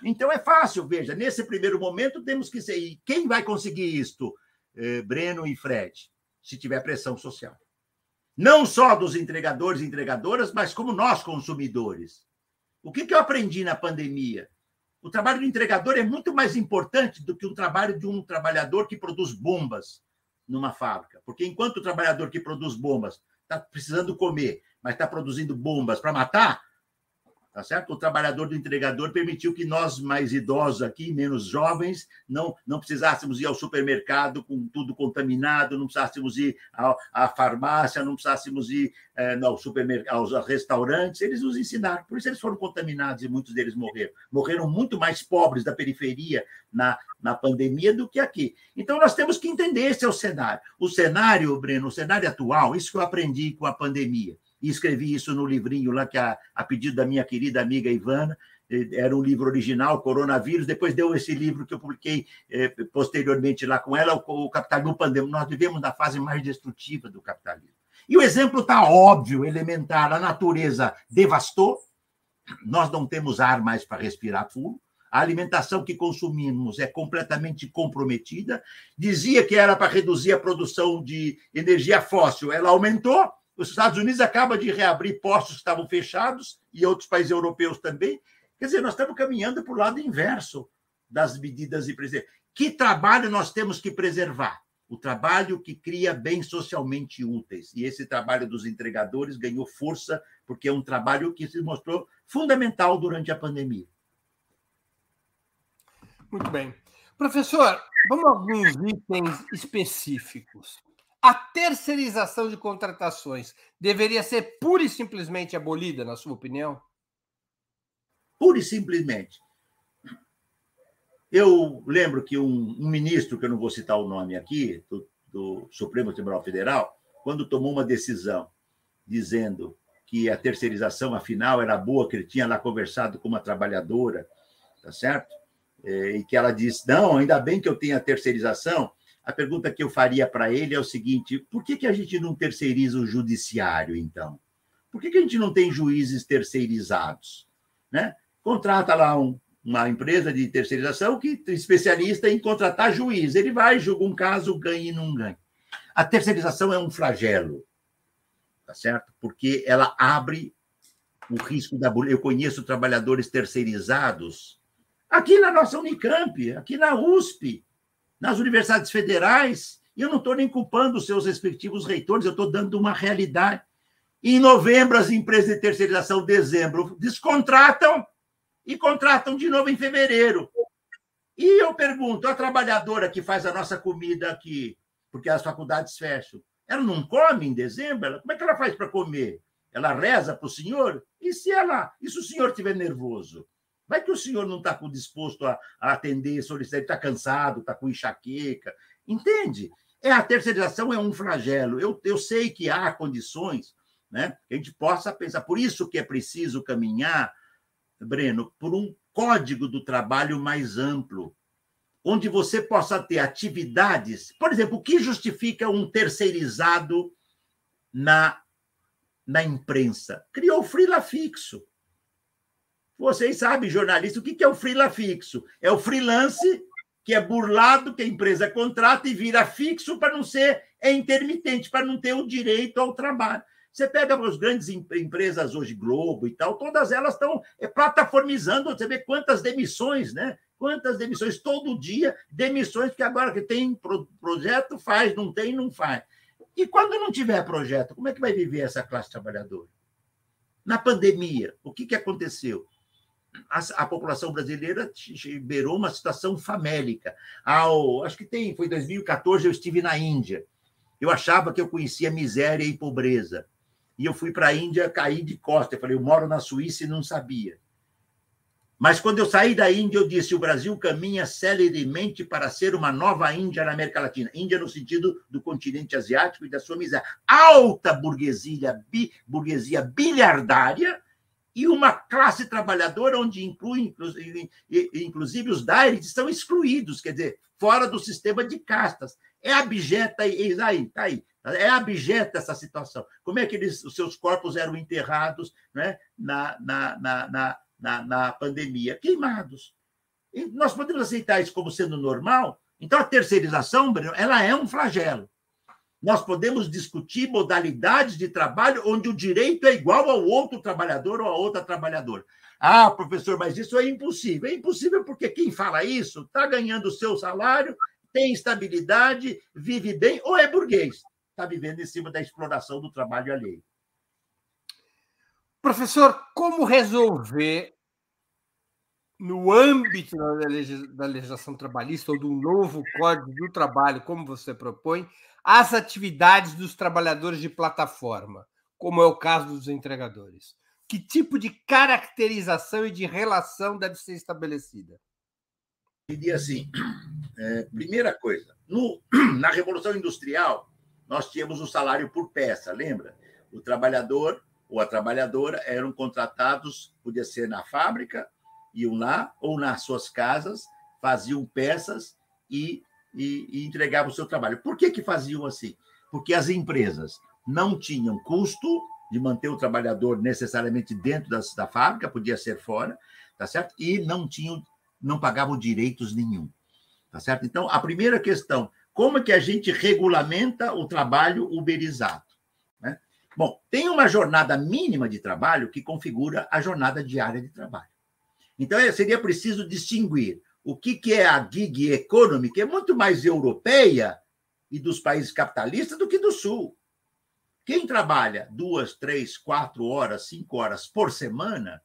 Então é fácil, veja, nesse primeiro momento temos que ser. E quem vai conseguir isto? Eh, Breno e Fred, se tiver pressão social. Não só dos entregadores e entregadoras, mas como nós, consumidores. O que, que eu aprendi na pandemia? O trabalho do entregador é muito mais importante do que o trabalho de um trabalhador que produz bombas numa fábrica. Porque enquanto o trabalhador que produz bombas está precisando comer, mas está produzindo bombas para matar, Tá certo? O trabalhador do entregador permitiu que nós, mais idosos aqui, menos jovens, não, não precisássemos ir ao supermercado com tudo contaminado, não precisássemos ir à, à farmácia, não precisássemos ir é, ao supermercado, aos restaurantes. Eles nos ensinaram, por isso eles foram contaminados e muitos deles morreram. Morreram muito mais pobres da periferia na, na pandemia do que aqui. Então, nós temos que entender esse é o cenário. O cenário, Breno, o cenário atual, isso que eu aprendi com a pandemia e escrevi isso no livrinho lá, que a, a pedido da minha querida amiga Ivana, era um livro original, Coronavírus, depois deu esse livro que eu publiquei eh, posteriormente lá com ela, o, o Capitalismo Pandêmico. Nós vivemos na fase mais destrutiva do capitalismo. E o exemplo está óbvio, elementar. A natureza devastou, nós não temos ar mais para respirar puro, a alimentação que consumimos é completamente comprometida. Dizia que era para reduzir a produção de energia fóssil, ela aumentou, os Estados Unidos acaba de reabrir postos que estavam fechados e outros países europeus também. Quer dizer, nós estamos caminhando para o lado inverso das medidas de preservação. Que trabalho nós temos que preservar? O trabalho que cria bens socialmente úteis. E esse trabalho dos entregadores ganhou força, porque é um trabalho que se mostrou fundamental durante a pandemia. Muito bem. Professor, vamos a alguns itens específicos. A terceirização de contratações deveria ser pura e simplesmente abolida, na sua opinião? Pura e simplesmente. Eu lembro que um, um ministro, que eu não vou citar o nome aqui, do, do Supremo Tribunal Federal, quando tomou uma decisão dizendo que a terceirização, afinal, era boa, que ele tinha lá conversado com uma trabalhadora tá certo? É, e que ela diz: não, ainda bem que eu tenho a terceirização. A pergunta que eu faria para ele é o seguinte: por que, que a gente não terceiriza o judiciário, então? Por que, que a gente não tem juízes terceirizados? Né? Contrata lá um, uma empresa de terceirização que é especialista em contratar juiz. Ele vai, julga um caso, ganha e não ganha. A terceirização é um flagelo, tá certo? Porque ela abre o risco da. Eu conheço trabalhadores terceirizados aqui na nossa Unicamp, aqui na USP, nas universidades federais, e eu não estou nem culpando os seus respectivos reitores, eu estou dando uma realidade. Em novembro, as empresas de terceirização, dezembro, descontratam e contratam de novo em fevereiro. E eu pergunto, a trabalhadora que faz a nossa comida aqui, porque as faculdades fecham, ela não come em dezembro? Ela, como é que ela faz para comer? Ela reza para o senhor? E se ela, e se o senhor estiver nervoso? Vai que o senhor não está disposto a, a atender, solicitar, está cansado, está com enxaqueca. Entende? É, a terceirização é um flagelo. Eu, eu sei que há condições né, que a gente possa pensar. Por isso que é preciso caminhar, Breno, por um código do trabalho mais amplo, onde você possa ter atividades. Por exemplo, o que justifica um terceirizado na, na imprensa? Criou o freela fixo. Vocês sabem, jornalista, o que é o freela fixo? É o freelance que é burlado, que a empresa contrata e vira fixo para não ser é intermitente, para não ter o direito ao trabalho. Você pega as grandes empresas hoje, Globo e tal, todas elas estão é, plataformizando, você vê quantas demissões, né? Quantas demissões todo dia, demissões que agora que tem projeto faz, não tem, não faz. E quando não tiver projeto, como é que vai viver essa classe trabalhadora? Na pandemia, o que, que aconteceu? A, a, população brasileira beirou uma situação famélica. Ao, acho que tem, foi 2014, eu estive na Índia. Eu achava que eu conhecia miséria e pobreza. E eu fui para a Índia, caí de costa. Eu falei, eu moro na Suíça e não sabia. Mas quando eu saí da Índia, eu disse: o Brasil caminha celeremente para ser uma nova Índia na América Latina. Índia no sentido do continente asiático e da sua miséria. Alta burguesia, bi, burguesia bilhardária, e uma classe trabalhadora onde inclui, inclusive, os DAIRES estão excluídos, quer dizer, fora do sistema de castas. É abjeta, eis aí, está aí, é abjeta essa situação. Como é que eles, os seus corpos eram enterrados né, na, na, na, na, na pandemia? Queimados. E nós podemos aceitar isso como sendo normal? Então, a terceirização, ela é um flagelo. Nós podemos discutir modalidades de trabalho onde o direito é igual ao outro trabalhador ou a outra trabalhadora. Ah, professor, mas isso é impossível. É impossível porque quem fala isso está ganhando o seu salário, tem estabilidade, vive bem, ou é burguês, está vivendo em cima da exploração do trabalho alheio. Professor, como resolver, no âmbito da legislação trabalhista ou do novo Código do Trabalho, como você propõe, as atividades dos trabalhadores de plataforma, como é o caso dos entregadores? Que tipo de caracterização e de relação deve ser estabelecida? Eu diria assim: é, primeira coisa, no, na Revolução Industrial, nós tínhamos o salário por peça, lembra? O trabalhador ou a trabalhadora eram contratados, podia ser na fábrica, iam lá, ou nas suas casas, faziam peças e e, e entregavam o seu trabalho. Por que, que faziam assim? Porque as empresas não tinham custo de manter o trabalhador necessariamente dentro da, da fábrica, podia ser fora, tá certo? E não tinham, não pagavam direitos nenhum, tá certo? Então, a primeira questão, como é que a gente regulamenta o trabalho uberizado? Né? Bom, tem uma jornada mínima de trabalho que configura a jornada diária de trabalho. Então, é, seria preciso distinguir o que, que é a gig economy, que é muito mais europeia e dos países capitalistas do que do Sul. Quem trabalha duas, três, quatro horas, cinco horas por semana,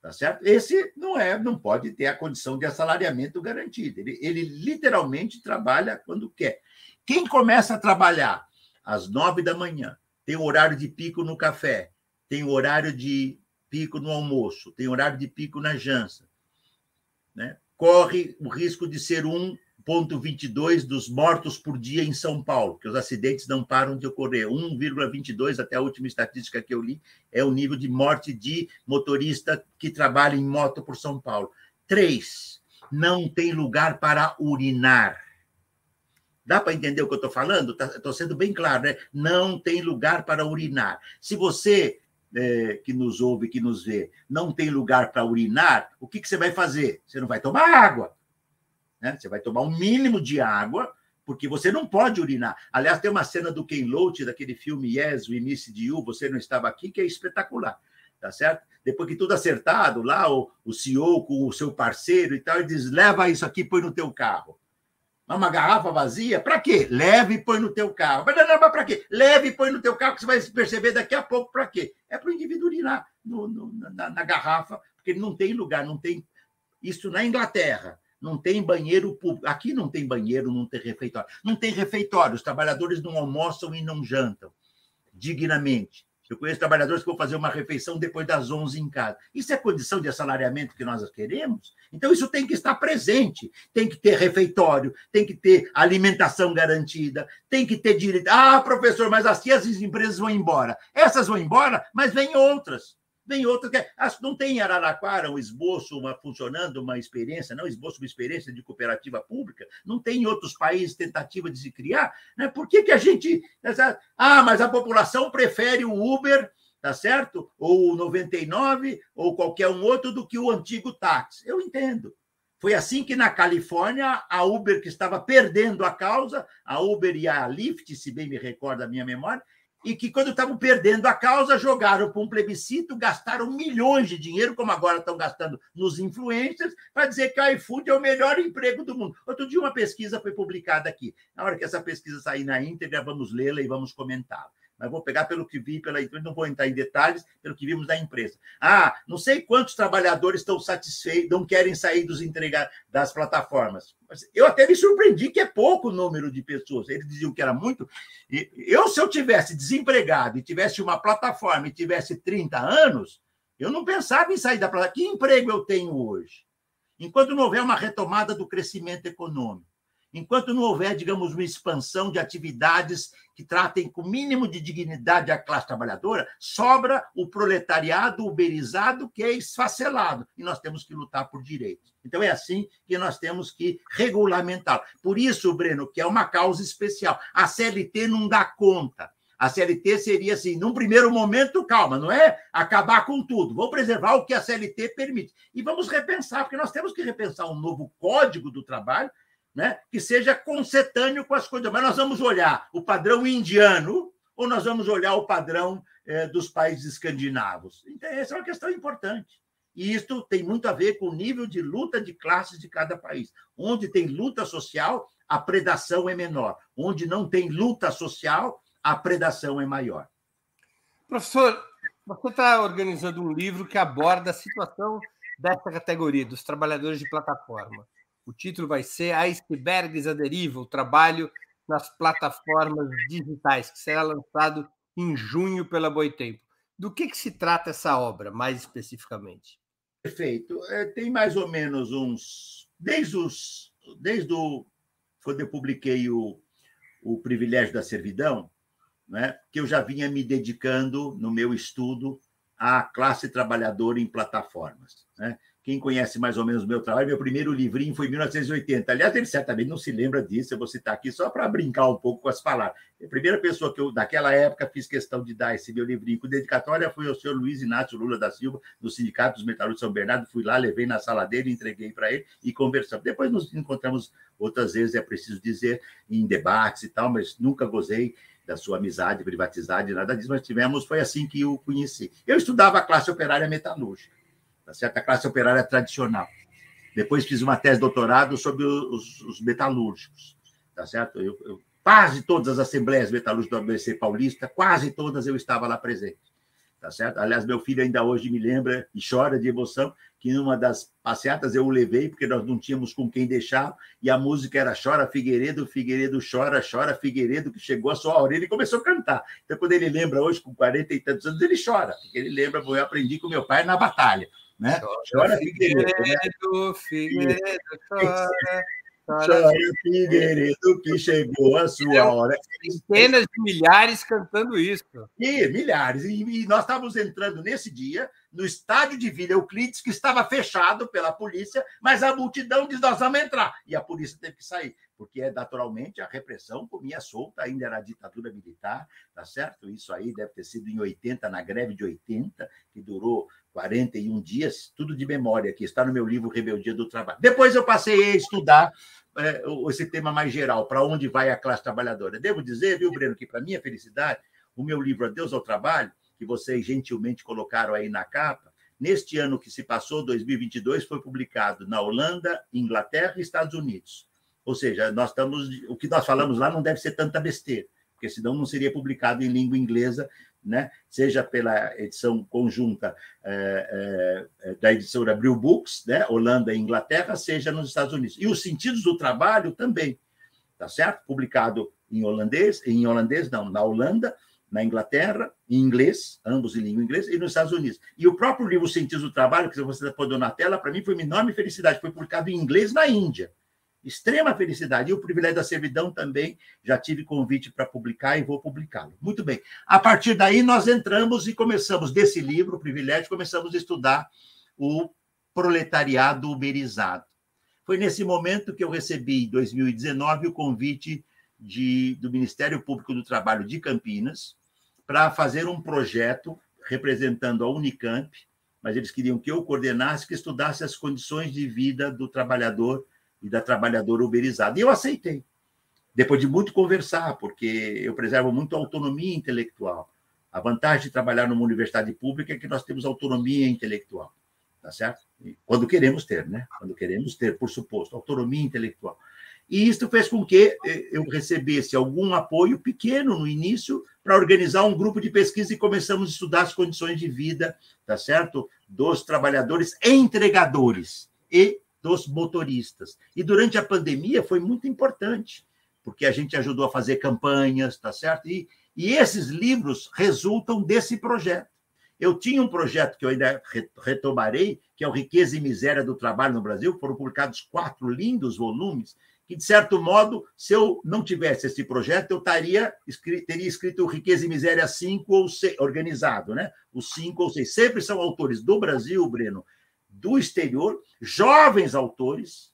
tá certo? Esse não é, não pode ter a condição de assalariamento garantido. Ele, ele literalmente trabalha quando quer. Quem começa a trabalhar às nove da manhã, tem horário de pico no café, tem horário de pico no almoço, tem horário de pico na jança, né? Corre o risco de ser 1,22 dos mortos por dia em São Paulo, que os acidentes não param de ocorrer. 1,22, até a última estatística que eu li, é o nível de morte de motorista que trabalha em moto por São Paulo. Três, não tem lugar para urinar. Dá para entender o que eu estou falando? Estou tá, sendo bem claro, né? Não tem lugar para urinar. Se você é, que nos ouve, que nos vê, não tem lugar para urinar, o que, que você vai fazer? Você não vai tomar água. Né? Você vai tomar um mínimo de água, porque você não pode urinar. Aliás, tem uma cena do Ken Loach, daquele filme Yes, o início de You, Você Não Estava Aqui, que é espetacular, tá certo? Depois que tudo acertado, lá o, o CEO com o seu parceiro e tal, ele diz, leva isso aqui, põe no teu carro. Uma garrafa vazia, para quê? Leve e põe no teu carro. Mas não, não, para quê? Leve e põe no teu carro, que você vai perceber daqui a pouco para quê? É para o indivíduo urinar no, no, na, na garrafa, porque não tem lugar, não tem. Isso na Inglaterra não tem banheiro público. Aqui não tem banheiro, não tem refeitório. Não tem refeitório, os trabalhadores não almoçam e não jantam dignamente. Eu conheço trabalhadores que vão fazer uma refeição depois das 11 em casa. Isso é condição de assalariamento que nós queremos? Então, isso tem que estar presente. Tem que ter refeitório, tem que ter alimentação garantida, tem que ter direito. Ah, professor, mas assim as empresas vão embora. Essas vão embora, mas vêm outras. Vem outra que não tem em Araraquara um esboço, uma funcionando, uma experiência, não esboço, uma experiência de cooperativa pública, não tem em outros países tentativa de se criar, né? Por que, que a gente. Ah, mas a população prefere o Uber, tá certo? Ou o 99, ou qualquer um outro do que o antigo táxi. Eu entendo. Foi assim que na Califórnia, a Uber, que estava perdendo a causa, a Uber e a Lyft, se bem me recorda a minha memória, e que, quando estavam perdendo a causa, jogaram para um plebiscito, gastaram milhões de dinheiro, como agora estão gastando nos influencers, para dizer que a iFood é o melhor emprego do mundo. Outro dia, uma pesquisa foi publicada aqui. Na hora que essa pesquisa sair na íntegra, vamos lê-la e vamos comentá-la mas vou pegar pelo que vi pela empresa, não vou entrar em detalhes, pelo que vimos da empresa. Ah, não sei quantos trabalhadores estão satisfeitos, não querem sair dos entregar das plataformas. Eu até me surpreendi que é pouco o número de pessoas. Eles diziam que era muito. Eu, se eu tivesse desempregado e tivesse uma plataforma e tivesse 30 anos, eu não pensava em sair da plataforma. Que emprego eu tenho hoje? Enquanto não houver uma retomada do crescimento econômico, enquanto não houver, digamos, uma expansão de atividades que tratem com o mínimo de dignidade a classe trabalhadora, sobra o proletariado uberizado que é esfacelado. E nós temos que lutar por direitos. Então, é assim que nós temos que regulamentar. Por isso, Breno, que é uma causa especial. A CLT não dá conta. A CLT seria assim, num primeiro momento, calma, não é acabar com tudo. Vou preservar o que a CLT permite. E vamos repensar, porque nós temos que repensar um novo código do trabalho né, que seja concetâneo com as coisas. Mas nós vamos olhar o padrão indiano ou nós vamos olhar o padrão é, dos países escandinavos? Então, essa é uma questão importante. E isso tem muito a ver com o nível de luta de classes de cada país. Onde tem luta social, a predação é menor. Onde não tem luta social, a predação é maior. Professor, você está organizando um livro que aborda a situação dessa categoria, dos trabalhadores de plataforma. O título vai ser Icebergs à Deriva, o trabalho nas plataformas digitais, que será lançado em junho pela Boitempo. Do que, que se trata essa obra, mais especificamente? Perfeito. É, tem mais ou menos uns. Desde os. Desde o. Quando eu publiquei o, o Privilégio da Servidão, né, que eu já vinha me dedicando no meu estudo à classe trabalhadora em plataformas. Né? Quem conhece mais ou menos o meu trabalho, meu primeiro livrinho foi em 1980. Aliás, ele certamente não se lembra disso, eu vou citar aqui só para brincar um pouco com as palavras. A primeira pessoa que eu, daquela época, fiz questão de dar esse meu livrinho com dedicatória foi o senhor Luiz Inácio Lula da Silva, do Sindicato dos Metalúrgicos de São Bernardo. Fui lá, levei na sala dele, entreguei para ele e conversamos. Depois nos encontramos outras vezes, é preciso dizer, em debates e tal, mas nunca gozei da sua amizade privatizada, nada disso, mas tivemos, foi assim que eu conheci. Eu estudava a classe operária metalúrgica tá certo? A classe operária tradicional. Depois fiz uma tese de doutorado sobre os, os metalúrgicos, tá certo? Eu, eu, quase todas as assembleias metalúrgicas do ABC Paulista, quase todas eu estava lá presente, tá certo? Aliás, meu filho ainda hoje me lembra e chora de emoção que numa das passeatas eu o levei, porque nós não tínhamos com quem deixar, e a música era Chora Figueiredo, Figueiredo chora, chora Figueiredo, que chegou a sua orelha e começou a cantar. Então, quando ele lembra hoje, com 40 e tantos anos, ele chora, porque ele lembra, eu aprendi com meu pai na batalha. Né? Chora, Figueiredo, Figueiredo, Figueiredo, chora. Chora, Figueiredo, que chegou a sua hora. Centenas de milhares cantando isso. E milhares. E, e nós estávamos entrando nesse dia no estádio de Vila Euclides, que estava fechado pela polícia, mas a multidão diz: nós vamos entrar. E a polícia teve que sair, porque naturalmente a repressão comia solta, ainda era a ditadura militar, tá certo? Isso aí deve ter sido em 80, na greve de 80, que durou 41 dias, tudo de memória, que está no meu livro Rebeldia do Trabalho. Depois eu passei a estudar é, esse tema mais geral, para onde vai a classe trabalhadora. Devo dizer, viu, Breno, que para minha felicidade, o meu livro Adeus ao Trabalho, que vocês gentilmente colocaram aí na capa, neste ano que se passou, 2022, foi publicado na Holanda, Inglaterra e Estados Unidos. Ou seja, nós estamos, o que nós falamos lá não deve ser tanta besteira, porque senão não seria publicado em língua inglesa né? seja pela edição conjunta é, é, da editora Brill Books, né? Holanda e Inglaterra, seja nos Estados Unidos. E os sentidos do trabalho também, tá certo? Publicado em holandês, em holandês não, na Holanda, na Inglaterra, em inglês, ambos em língua inglesa, e nos Estados Unidos. E o próprio livro Sentidos do Trabalho, que você pôr na tela, para mim foi uma enorme felicidade, foi publicado em inglês na Índia extrema felicidade. E o privilégio da servidão também, já tive convite para publicar e vou publicá-lo. Muito bem. A partir daí, nós entramos e começamos, desse livro, o privilégio, começamos a estudar o proletariado uberizado. Foi nesse momento que eu recebi, em 2019, o convite de, do Ministério Público do Trabalho de Campinas para fazer um projeto representando a Unicamp, mas eles queriam que eu coordenasse, que estudasse as condições de vida do trabalhador e da trabalhadora uberizada. E eu aceitei, depois de muito conversar, porque eu preservo muito a autonomia intelectual. A vantagem de trabalhar numa universidade pública é que nós temos autonomia intelectual, tá certo? Quando queremos ter, né? Quando queremos ter, por suposto, autonomia intelectual. E isso fez com que eh, eu recebesse algum apoio pequeno no início para organizar um grupo de pesquisa e começamos a estudar as condições de vida, tá certo? Dos trabalhadores entregadores e dos motoristas. E durante a pandemia foi muito importante, porque a gente ajudou a fazer campanhas, tá certo? E, e esses livros resultam desse projeto. Eu tinha um projeto que eu ainda retomarei, que é o Riqueza e Miséria do Trabalho no Brasil, foram publicados quatro lindos volumes, que, de certo modo, se eu não tivesse esse projeto, eu taria, teria escrito Riqueza e Miséria 5 ou 6, organizado, né? Os cinco ou seis. Sempre são autores do Brasil, Breno, do exterior, jovens autores.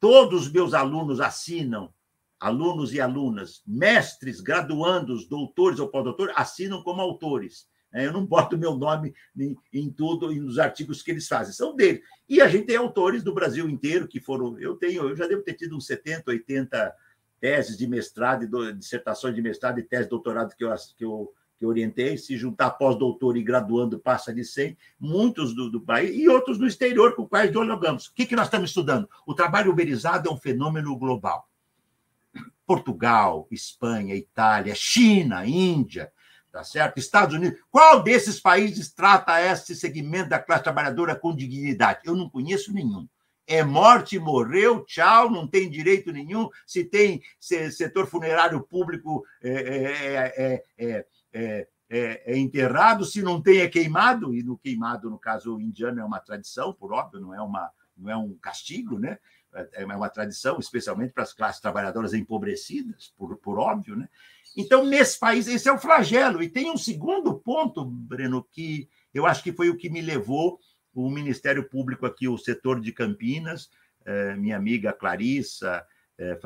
Todos os meus alunos assinam, alunos e alunas, mestres, graduandos, doutores ou pós-doutores, assinam como autores. É, eu não boto meu nome em, tudo, nos artigos que eles fazem, são deles. E a gente tem autores do Brasil inteiro que foram. Eu tenho, eu já devo ter tido uns 70, 80 teses de mestrado, dissertações de mestrado e tese de doutorado que eu, que eu que orientei, se juntar pós-doutor e graduando passa de 100, muitos do, do país e outros do exterior com quais dialogamos. O que, que nós estamos estudando? O trabalho uberizado é um fenômeno global. Portugal, Espanha, Itália, China, Índia, tá certo? Estados Unidos. Qual desses países trata esse segmento da classe trabalhadora com dignidade? Eu não conheço nenhum. É morte, morreu, tchau, não tem direito nenhum. Se tem setor funerário público, é, é, é, é é, é, enterrado, se não tem, é queimado, e no queimado, no caso indiano, é uma tradição, por óbvio, não é, uma, não é um castigo, né? é, é uma tradição, especialmente para as classes trabalhadoras empobrecidas, por, por óbvio. Né? Então, nesse país, esse é o flagelo. E tem um segundo ponto, Breno, que eu acho que foi o que me levou o Ministério Público aqui, o setor de Campinas, é, minha amiga Clarissa, é,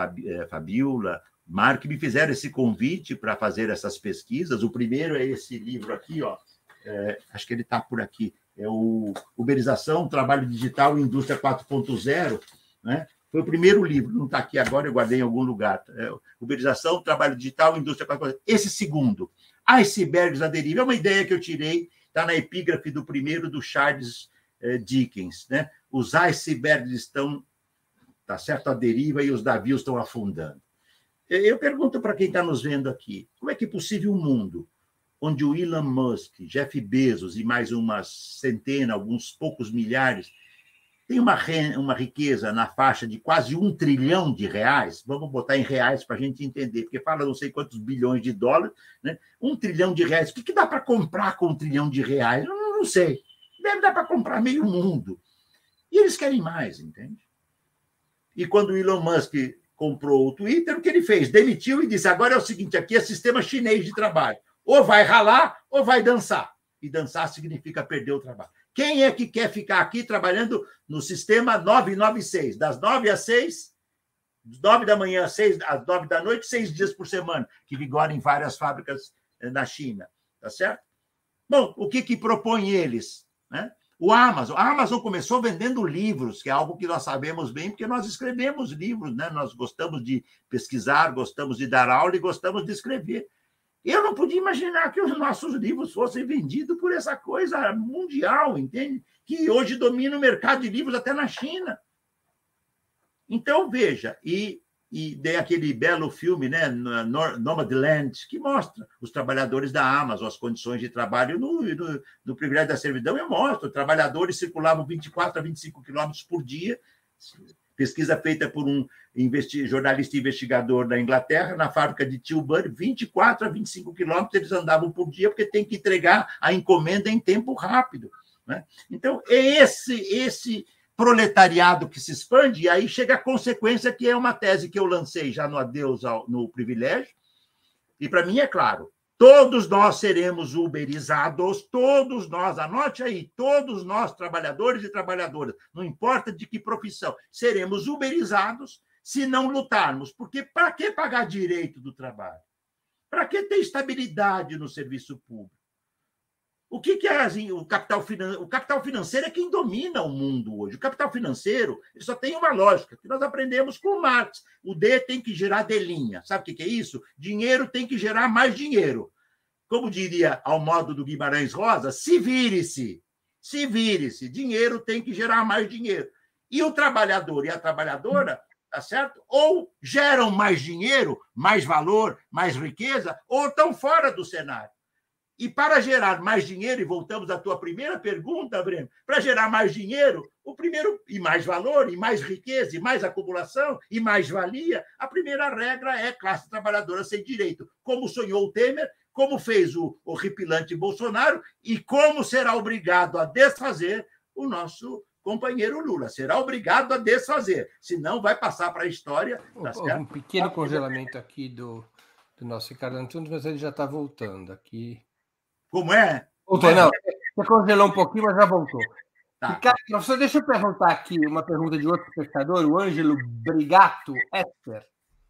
Fabiola, Mark me fizeram esse convite para fazer essas pesquisas. O primeiro é esse livro aqui, ó. É, acho que ele está por aqui. É o Uberização, Trabalho Digital e Indústria 4.0, né? Foi o primeiro livro, não está aqui agora, eu guardei em algum lugar. É, Uberização, Trabalho Digital e Indústria 4.0. Esse segundo, Icebergs à Deriva, é uma ideia que eu tirei, está na epígrafe do primeiro do Charles é, Dickens, né? Os icebergs estão, tá certo, à deriva e os navios estão afundando. Eu pergunto para quem está nos vendo aqui: como é que é possível um mundo onde o Elon Musk, Jeff Bezos e mais umas centenas, alguns poucos milhares, tem uma, uma riqueza na faixa de quase um trilhão de reais? Vamos botar em reais para a gente entender, porque fala não sei quantos bilhões de dólares, né? Um trilhão de reais. O que, que dá para comprar com um trilhão de reais? Eu não, não sei. Deve dar para comprar meio mundo. E eles querem mais, entende? E quando o Elon Musk comprou o Twitter, o que ele fez? Demitiu e disse: agora é o seguinte: aqui é sistema chinês de trabalho. Ou vai ralar ou vai dançar. e dançar significa perder o trabalho. Quem é que quer ficar aqui trabalhando no sistema 996, das 9 às 6, das 9 da manhã às 6, às 9 da noite, seis dias por semana, que vigora em várias fábricas eh, na China, tá certo? Bom, o que, que propõem eles? Né? O Amazon. A Amazon começou vendendo livros, que é algo que nós sabemos bem, porque nós escrevemos livros, né? Nós gostamos de pesquisar, gostamos de dar aula e gostamos de escrever. Eu não podia imaginar que os nossos livros fossem vendidos por essa coisa mundial, entende? Que hoje domina o mercado de livros até na China. Então, veja, e, e dei aquele belo filme, né, Nomadland, que mostra os trabalhadores da Amazon, as condições de trabalho no, no, no privilégio da servidão, e mostra, trabalhadores circulavam 24 a 25 quilômetros por dia, Pesquisa feita por um investi jornalista investigador da Inglaterra, na fábrica de Tilbury, 24 a 25 quilômetros eles andavam por dia, porque tem que entregar a encomenda em tempo rápido. Né? Então, é esse, esse proletariado que se expande, e aí chega a consequência, que é uma tese que eu lancei já no Adeus ao, no Privilégio, e para mim é claro, Todos nós seremos uberizados, todos nós, anote aí, todos nós, trabalhadores e trabalhadoras, não importa de que profissão, seremos uberizados se não lutarmos. Porque para que pagar direito do trabalho? Para que ter estabilidade no serviço público? O que, que é assim, o capital financeiro? O capital financeiro é quem domina o mundo hoje. O capital financeiro só tem uma lógica, que nós aprendemos com Marx. O D tem que gerar delinha. Sabe o que, que é isso? Dinheiro tem que gerar mais dinheiro. Como diria ao modo do Guimarães Rosa, se vire-se. Se vire-se. Dinheiro tem que gerar mais dinheiro. E o trabalhador e a trabalhadora, tá certo? Ou geram mais dinheiro, mais valor, mais riqueza, ou estão fora do cenário. E para gerar mais dinheiro, e voltamos à tua primeira pergunta, Breno, para gerar mais dinheiro, o primeiro, e mais valor, e mais riqueza, e mais acumulação, e mais valia, a primeira regra é classe trabalhadora sem direito. Como sonhou o Temer, como fez o horripilante Bolsonaro, e como será obrigado a desfazer o nosso companheiro Lula. Será obrigado a desfazer, senão vai passar para a história. Tá um pequeno congelamento aqui do, do nosso Ricardo Antunes, mas ele já está voltando aqui. Como é? Voltou, não. Você congelou um pouquinho, mas já voltou. Tá. Ricardo, professor, deixa eu perguntar aqui uma pergunta de outro espectador, o Ângelo Brigato Esper,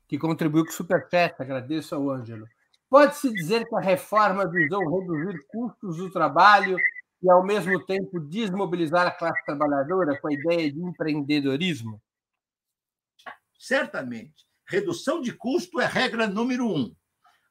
que contribuiu com o Superchat. Agradeço ao Ângelo. Pode-se dizer que a reforma visou reduzir custos do trabalho e, ao mesmo tempo, desmobilizar a classe trabalhadora com a ideia de empreendedorismo? Certamente. Redução de custo é regra número um.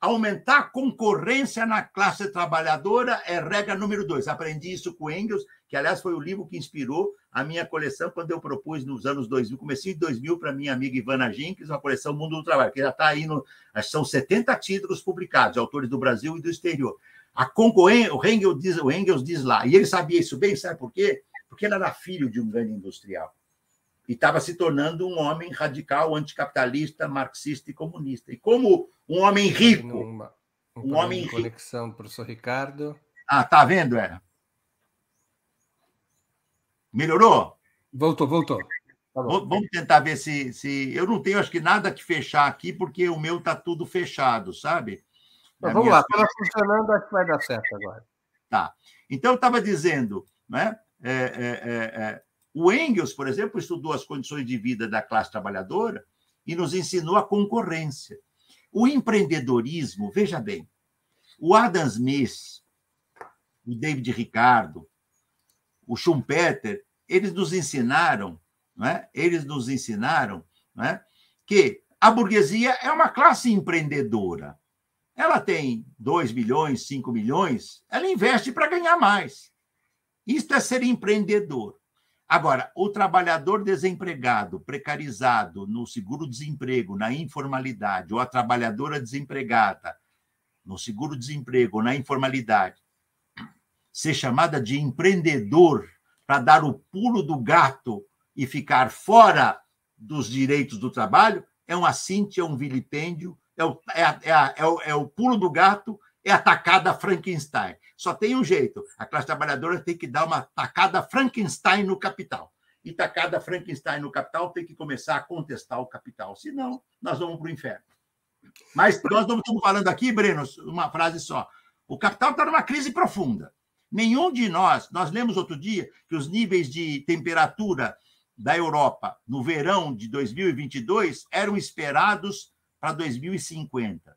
Aumentar a concorrência na classe trabalhadora é regra número dois. Aprendi isso com Engels, que, aliás, foi o livro que inspirou a minha coleção quando eu propus nos anos 2000, comecei em 2000 para minha amiga Ivana Jenkins, uma coleção Mundo do Trabalho, que já está aí, no, são 70 títulos publicados, autores do Brasil e do exterior. A concorrência, o Engels, diz, o Engels diz lá, e ele sabia isso bem, sabe por quê? Porque ele era filho de um grande industrial e estava se tornando um homem radical, anticapitalista, marxista e comunista. E como um homem rico, Uma, um, um homem rico. Conexão, professor Ricardo. Ah, tá vendo, é? Melhorou? Voltou, voltou. Tá Vamos tentar ver se, se. Eu não tenho, acho que, nada que fechar aqui, porque o meu está tudo fechado, sabe? Então, vamos lá, está funcionando, acho que vai dar certo agora. Tá. Então, eu estava dizendo, né? É, é, é, é o Engels, por exemplo, estudou as condições de vida da classe trabalhadora e nos ensinou a concorrência. O empreendedorismo, veja bem, o Adam Smith, o David Ricardo, o Schumpeter, eles nos ensinaram, não é? eles nos ensinaram não é? que a burguesia é uma classe empreendedora. Ela tem 2 milhões, 5 milhões, ela investe para ganhar mais. Isto é ser empreendedor. Agora, o trabalhador desempregado, precarizado no seguro-desemprego, na informalidade, ou a trabalhadora desempregada no seguro-desemprego, na informalidade, ser chamada de empreendedor para dar o pulo do gato e ficar fora dos direitos do trabalho, é um assinte, é um vilipêndio, é o, é, é, é, o, é o pulo do gato, é a tacada Frankenstein. Só tem um jeito: a classe trabalhadora tem que dar uma tacada Frankenstein no capital. E tacada Frankenstein no capital tem que começar a contestar o capital. Senão, nós vamos para o inferno. Mas nós não estamos falando aqui, Breno, uma frase só. O capital está numa crise profunda. Nenhum de nós, nós lemos outro dia que os níveis de temperatura da Europa no verão de 2022 eram esperados para 2050.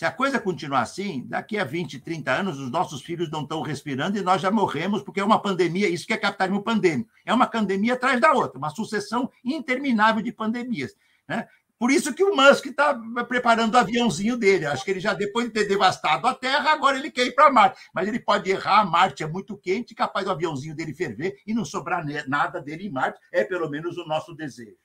Se a coisa continuar assim, daqui a 20, 30 anos, os nossos filhos não estão respirando e nós já morremos, porque é uma pandemia, isso que é capitalismo pandêmico. É uma pandemia atrás da outra, uma sucessão interminável de pandemias. Né? Por isso que o Musk está preparando o aviãozinho dele. Acho que ele já, depois de ter devastado a Terra, agora ele quer ir para Marte. Mas ele pode errar, Marte é muito quente, capaz do aviãozinho dele ferver e não sobrar nada dele em Marte. É pelo menos o nosso desejo.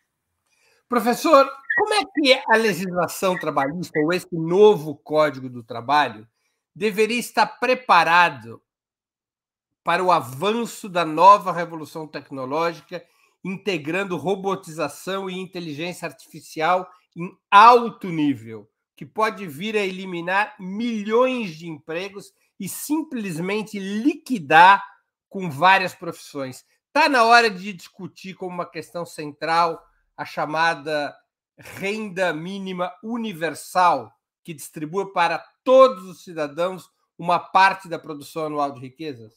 Professor, como é que a legislação trabalhista, ou esse novo Código do Trabalho, deveria estar preparado para o avanço da nova revolução tecnológica integrando robotização e inteligência artificial em alto nível, que pode vir a eliminar milhões de empregos e simplesmente liquidar com várias profissões. Está na hora de discutir como uma questão central a chamada renda mínima universal, que distribua para todos os cidadãos uma parte da produção anual de riquezas?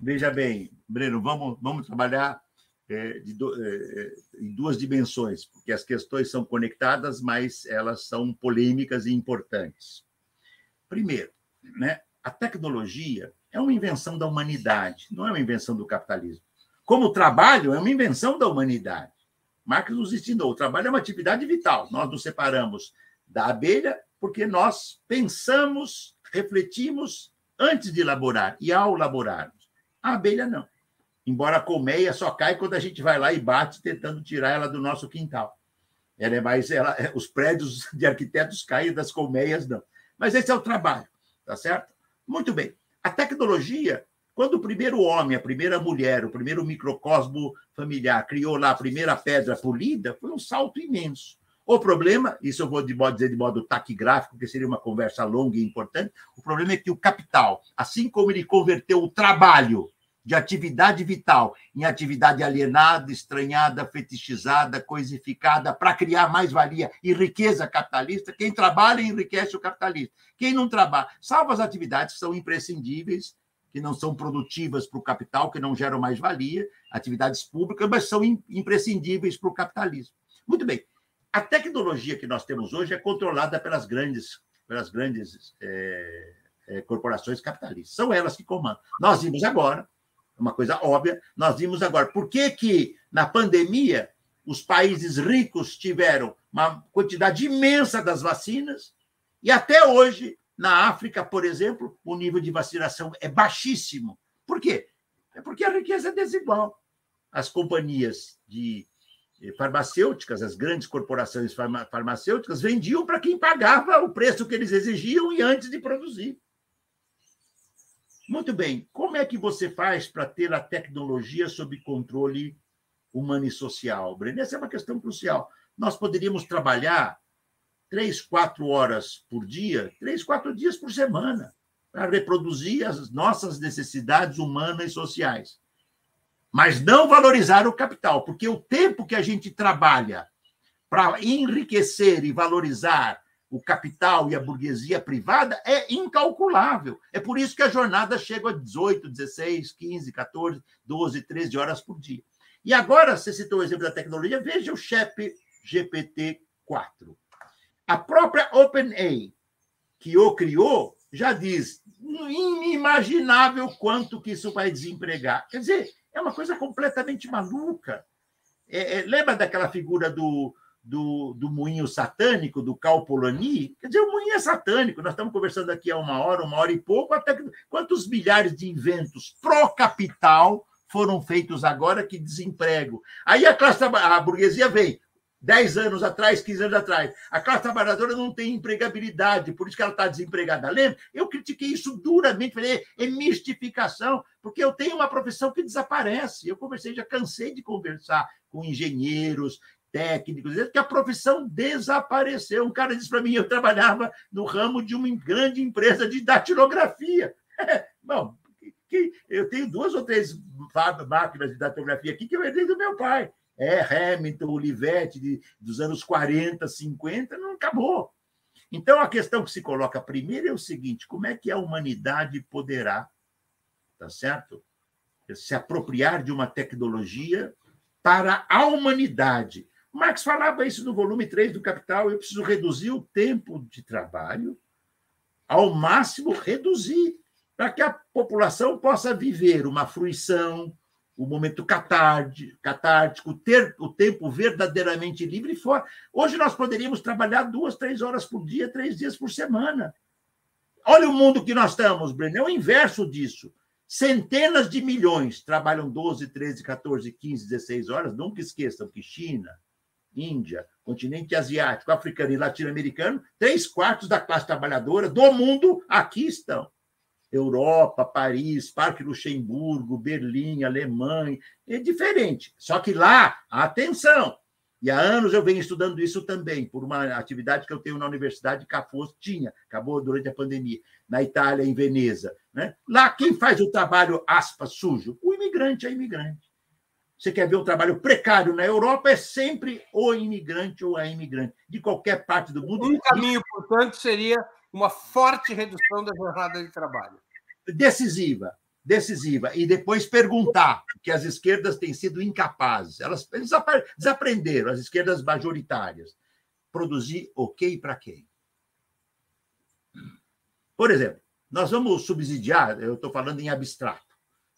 Veja bem, Breno, vamos, vamos trabalhar é, é, é, em duas dimensões, porque as questões são conectadas, mas elas são polêmicas e importantes. Primeiro, né, a tecnologia é uma invenção da humanidade, não é uma invenção do capitalismo. Como o trabalho é uma invenção da humanidade. Marx nos ensinou: o trabalho é uma atividade vital. Nós nos separamos da abelha porque nós pensamos, refletimos antes de laborar e ao laborarmos. A abelha não. Embora a colmeia só cai quando a gente vai lá e bate tentando tirar ela do nosso quintal. Ela é mais, ela, os prédios de arquitetos caem das colmeias não. Mas esse é o trabalho, tá certo? Muito bem. A tecnologia, quando o primeiro homem, a primeira mulher, o primeiro microcosmo familiar criou lá a primeira pedra polida, foi um salto imenso. O problema, isso eu vou dizer de modo taquigráfico, que seria uma conversa longa e importante, o problema é que o capital, assim como ele converteu o trabalho de atividade vital em atividade alienada, estranhada, fetichizada, coisificada, para criar mais valia e riqueza capitalista. Quem trabalha enriquece o capitalista. Quem não trabalha, salvo as atividades que são imprescindíveis, que não são produtivas para o capital, que não geram mais valia, atividades públicas, mas são imprescindíveis para o capitalismo. Muito bem. A tecnologia que nós temos hoje é controlada pelas grandes, pelas grandes é, é, corporações capitalistas. São elas que comandam. Nós vimos agora uma coisa óbvia. Nós vimos agora por que, que na pandemia os países ricos tiveram uma quantidade imensa das vacinas e até hoje na África, por exemplo, o nível de vacinação é baixíssimo. Por quê? É porque a riqueza é desigual. As companhias de eh, farmacêuticas, as grandes corporações farmacêuticas, vendiam para quem pagava o preço que eles exigiam e antes de produzir. Muito bem. Como é que você faz para ter a tecnologia sob controle humano e social, Breno? Essa é uma questão crucial. Nós poderíamos trabalhar três, quatro horas por dia, três, quatro dias por semana, para reproduzir as nossas necessidades humanas e sociais. Mas não valorizar o capital, porque o tempo que a gente trabalha para enriquecer e valorizar o capital e a burguesia privada é incalculável. É por isso que a jornada chega a 18, 16, 15, 14, 12, 13 horas por dia. E agora, você citou o exemplo da tecnologia, veja o CHEP GPT-4. A própria OpenAI, que o criou, já diz inimaginável quanto que isso vai desempregar. Quer dizer, é uma coisa completamente maluca. É, é, lembra daquela figura do, do, do moinho satânico, do Cal Poloni, quer dizer, o moinho é satânico. Nós estamos conversando aqui há uma hora, uma hora e pouco, até que, quantos milhares de inventos pró-capital foram feitos agora que desemprego. Aí a classe a burguesia vem, 10 anos atrás, 15 anos atrás. A classe trabalhadora não tem empregabilidade, por isso que ela está desempregada. Lembra? Eu critiquei isso duramente, falei, é mistificação, porque eu tenho uma profissão que desaparece. Eu conversei, já cansei de conversar com engenheiros, técnicos, que a profissão desapareceu. Um cara disse para mim, eu trabalhava no ramo de uma grande empresa de datilografia. Bom, eu tenho duas ou três máquinas de datilografia aqui que eu herdei do meu pai. É, Hamilton, Olivetti, de, dos anos 40, 50, não acabou. Então, a questão que se coloca primeiro é o seguinte: como é que a humanidade poderá tá certo? Se apropriar de uma tecnologia para a humanidade. Marx falava isso no volume 3 do Capital, eu preciso reduzir o tempo de trabalho ao máximo reduzir, para que a população possa viver uma fruição, o momento catártico, ter o tempo verdadeiramente livre fora. Hoje nós poderíamos trabalhar duas, três horas por dia, três dias por semana. Olha o mundo que nós estamos, Breno, é o inverso disso. Centenas de milhões trabalham 12, 13, 14, 15, 16 horas. Nunca esqueçam que China, Índia, continente asiático, africano e latino-americano, três quartos da classe trabalhadora do mundo aqui estão. Europa, Paris, Parque Luxemburgo, Berlim, Alemanha, é diferente. Só que lá, atenção, e há anos eu venho estudando isso também, por uma atividade que eu tenho na Universidade de Cafos, tinha, acabou durante a pandemia, na Itália, em Veneza. Né? Lá, quem faz o trabalho, aspas, sujo? O imigrante é imigrante. Você quer ver um trabalho precário na Europa, é sempre o imigrante ou a imigrante, de qualquer parte do mundo. Um caminho, portanto, seria uma forte redução da jornada de trabalho. Decisiva, decisiva. E depois perguntar, que as esquerdas têm sido incapazes. Elas desaprenderam, as esquerdas majoritárias. Produzir o okay para quem? Por exemplo, nós vamos subsidiar, eu estou falando em abstrato,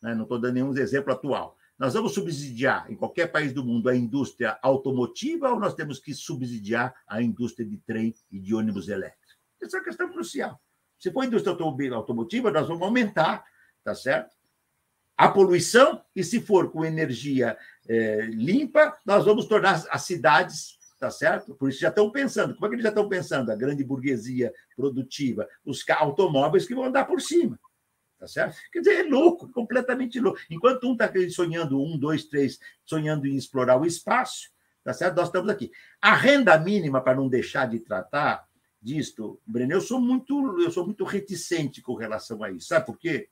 né? não estou dando nenhum exemplo atual. Nós vamos subsidiar em qualquer país do mundo a indústria automotiva ou nós temos que subsidiar a indústria de trem e de ônibus elétricos? Essa é uma questão crucial. Se for indústria automotiva, nós vamos aumentar, tá certo? A poluição, e se for com energia é, limpa, nós vamos tornar as cidades, tá certo? Por isso já estão pensando. Como é que eles já estão pensando? A grande burguesia produtiva, os automóveis que vão andar por cima. Tá certo? Quer dizer, é louco, completamente louco. Enquanto um está sonhando, um, dois, três, sonhando em explorar o espaço, tá certo? Nós estamos aqui. A renda mínima, para não deixar de tratar, disto, Breno, eu sou muito, eu sou muito reticente com relação a isso. Sabe por quê?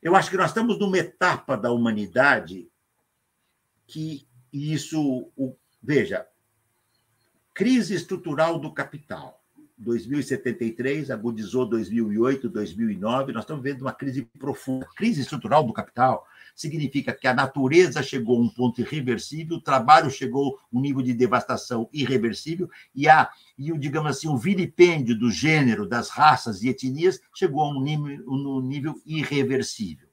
Eu acho que nós estamos numa etapa da humanidade que isso, o, veja, crise estrutural do capital. 2073 agudizou 2008, 2009. Nós estamos vendo uma crise profunda. Crise estrutural do capital significa que a natureza chegou a um ponto irreversível, o trabalho chegou a um nível de devastação irreversível e a e o digamos assim o vilipêndio do gênero, das raças e etnias chegou a um nível, um nível irreversível.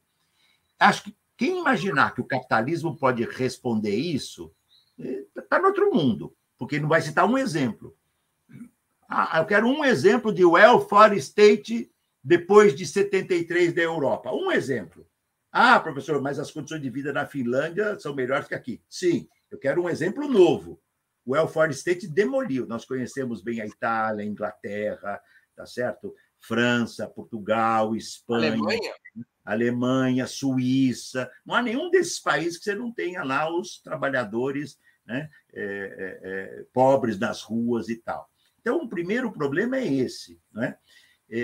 Acho que quem imaginar que o capitalismo pode responder isso está no outro mundo, porque não vai citar um exemplo. Ah, eu quero um exemplo de welfare state depois de 73 da Europa. Um exemplo. Ah, professor, mas as condições de vida na Finlândia são melhores que aqui. Sim, eu quero um exemplo novo. O welfare state demoliu. Nós conhecemos bem a Itália, a Inglaterra, tá certo? França, Portugal, Espanha, Alemanha. Alemanha, Suíça. Não há nenhum desses países que você não tenha lá os trabalhadores né, é, é, é pobres nas ruas e tal. Então, o primeiro problema é esse. Né?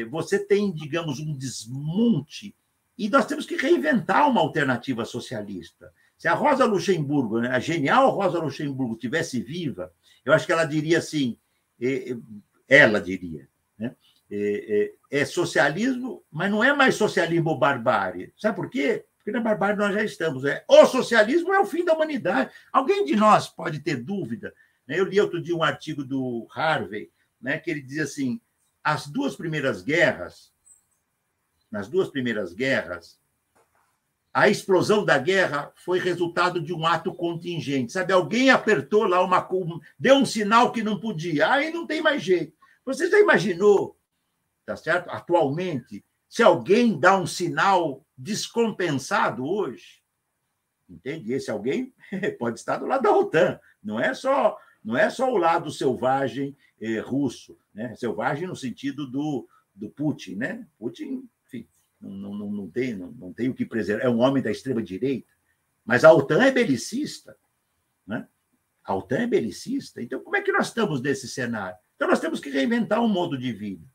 Você tem, digamos, um desmonte e nós temos que reinventar uma alternativa socialista. Se a Rosa Luxemburgo, né, a genial Rosa Luxemburgo, tivesse viva, eu acho que ela diria assim: ela diria, né? É, é, é, socialismo, mas não é mais socialismo ou barbárie. Sabe por quê? Porque na barbárie nós já estamos. É, o socialismo é o fim da humanidade. Alguém de nós pode ter dúvida? Né? Eu li outro dia um artigo do Harvey, né, que ele diz assim: as duas primeiras guerras nas duas primeiras guerras, a explosão da guerra foi resultado de um ato contingente. Sabe, alguém apertou lá uma. deu um sinal que não podia. Aí não tem mais jeito. Você já imaginou, tá certo? Atualmente, se alguém dá um sinal descompensado hoje? Entende? Esse alguém pode estar do lado da OTAN. Não é só, não é só o lado selvagem eh, russo, né? Selvagem no sentido do, do Putin, né? Putin não, não, não, tem, não, não tem o que preservar. É um homem da extrema-direita. Mas a OTAN é belicista. Né? A OTAN é belicista. Então, como é que nós estamos nesse cenário? Então, nós temos que reinventar um modo de vida.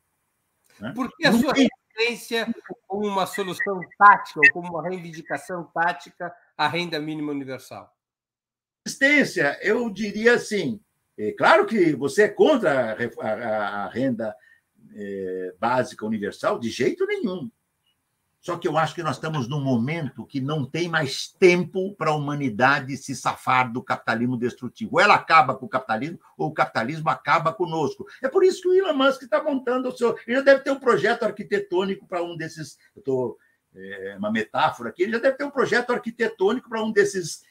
Né? Por que a não sua tem... resistência como uma solução tática ou como uma reivindicação tática à renda mínima universal? Resistência, eu diria assim. É claro que você é contra a, a, a renda é, básica universal, de jeito nenhum. Só que eu acho que nós estamos num momento que não tem mais tempo para a humanidade se safar do capitalismo destrutivo. Ou ela acaba com o capitalismo, ou o capitalismo acaba conosco. É por isso que o Elon Musk está montando o seu. Ele já deve ter um projeto arquitetônico para um desses. Eu estou. É uma metáfora aqui, ele já deve ter um projeto arquitetônico para um desses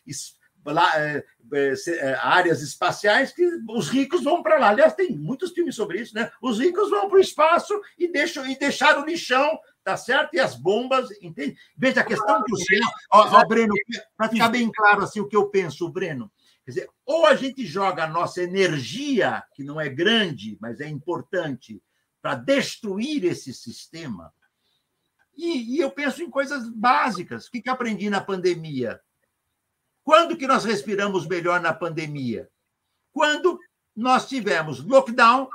é, é, é, áreas espaciais que os ricos vão para lá. Aliás, tem muitos filmes sobre isso, né? Os ricos vão para o espaço e deixam e deixaram o lixão, tá certo? E as bombas, entende? Veja a questão do céu. Ó, ó, Breno, para ficar bem claro assim o que eu penso, Breno. Quer dizer, ou a gente joga a nossa energia, que não é grande, mas é importante, para destruir esse sistema. E, e, eu penso em coisas básicas. O que, que aprendi na pandemia? Quando que nós respiramos melhor na pandemia? Quando nós tivemos lockdown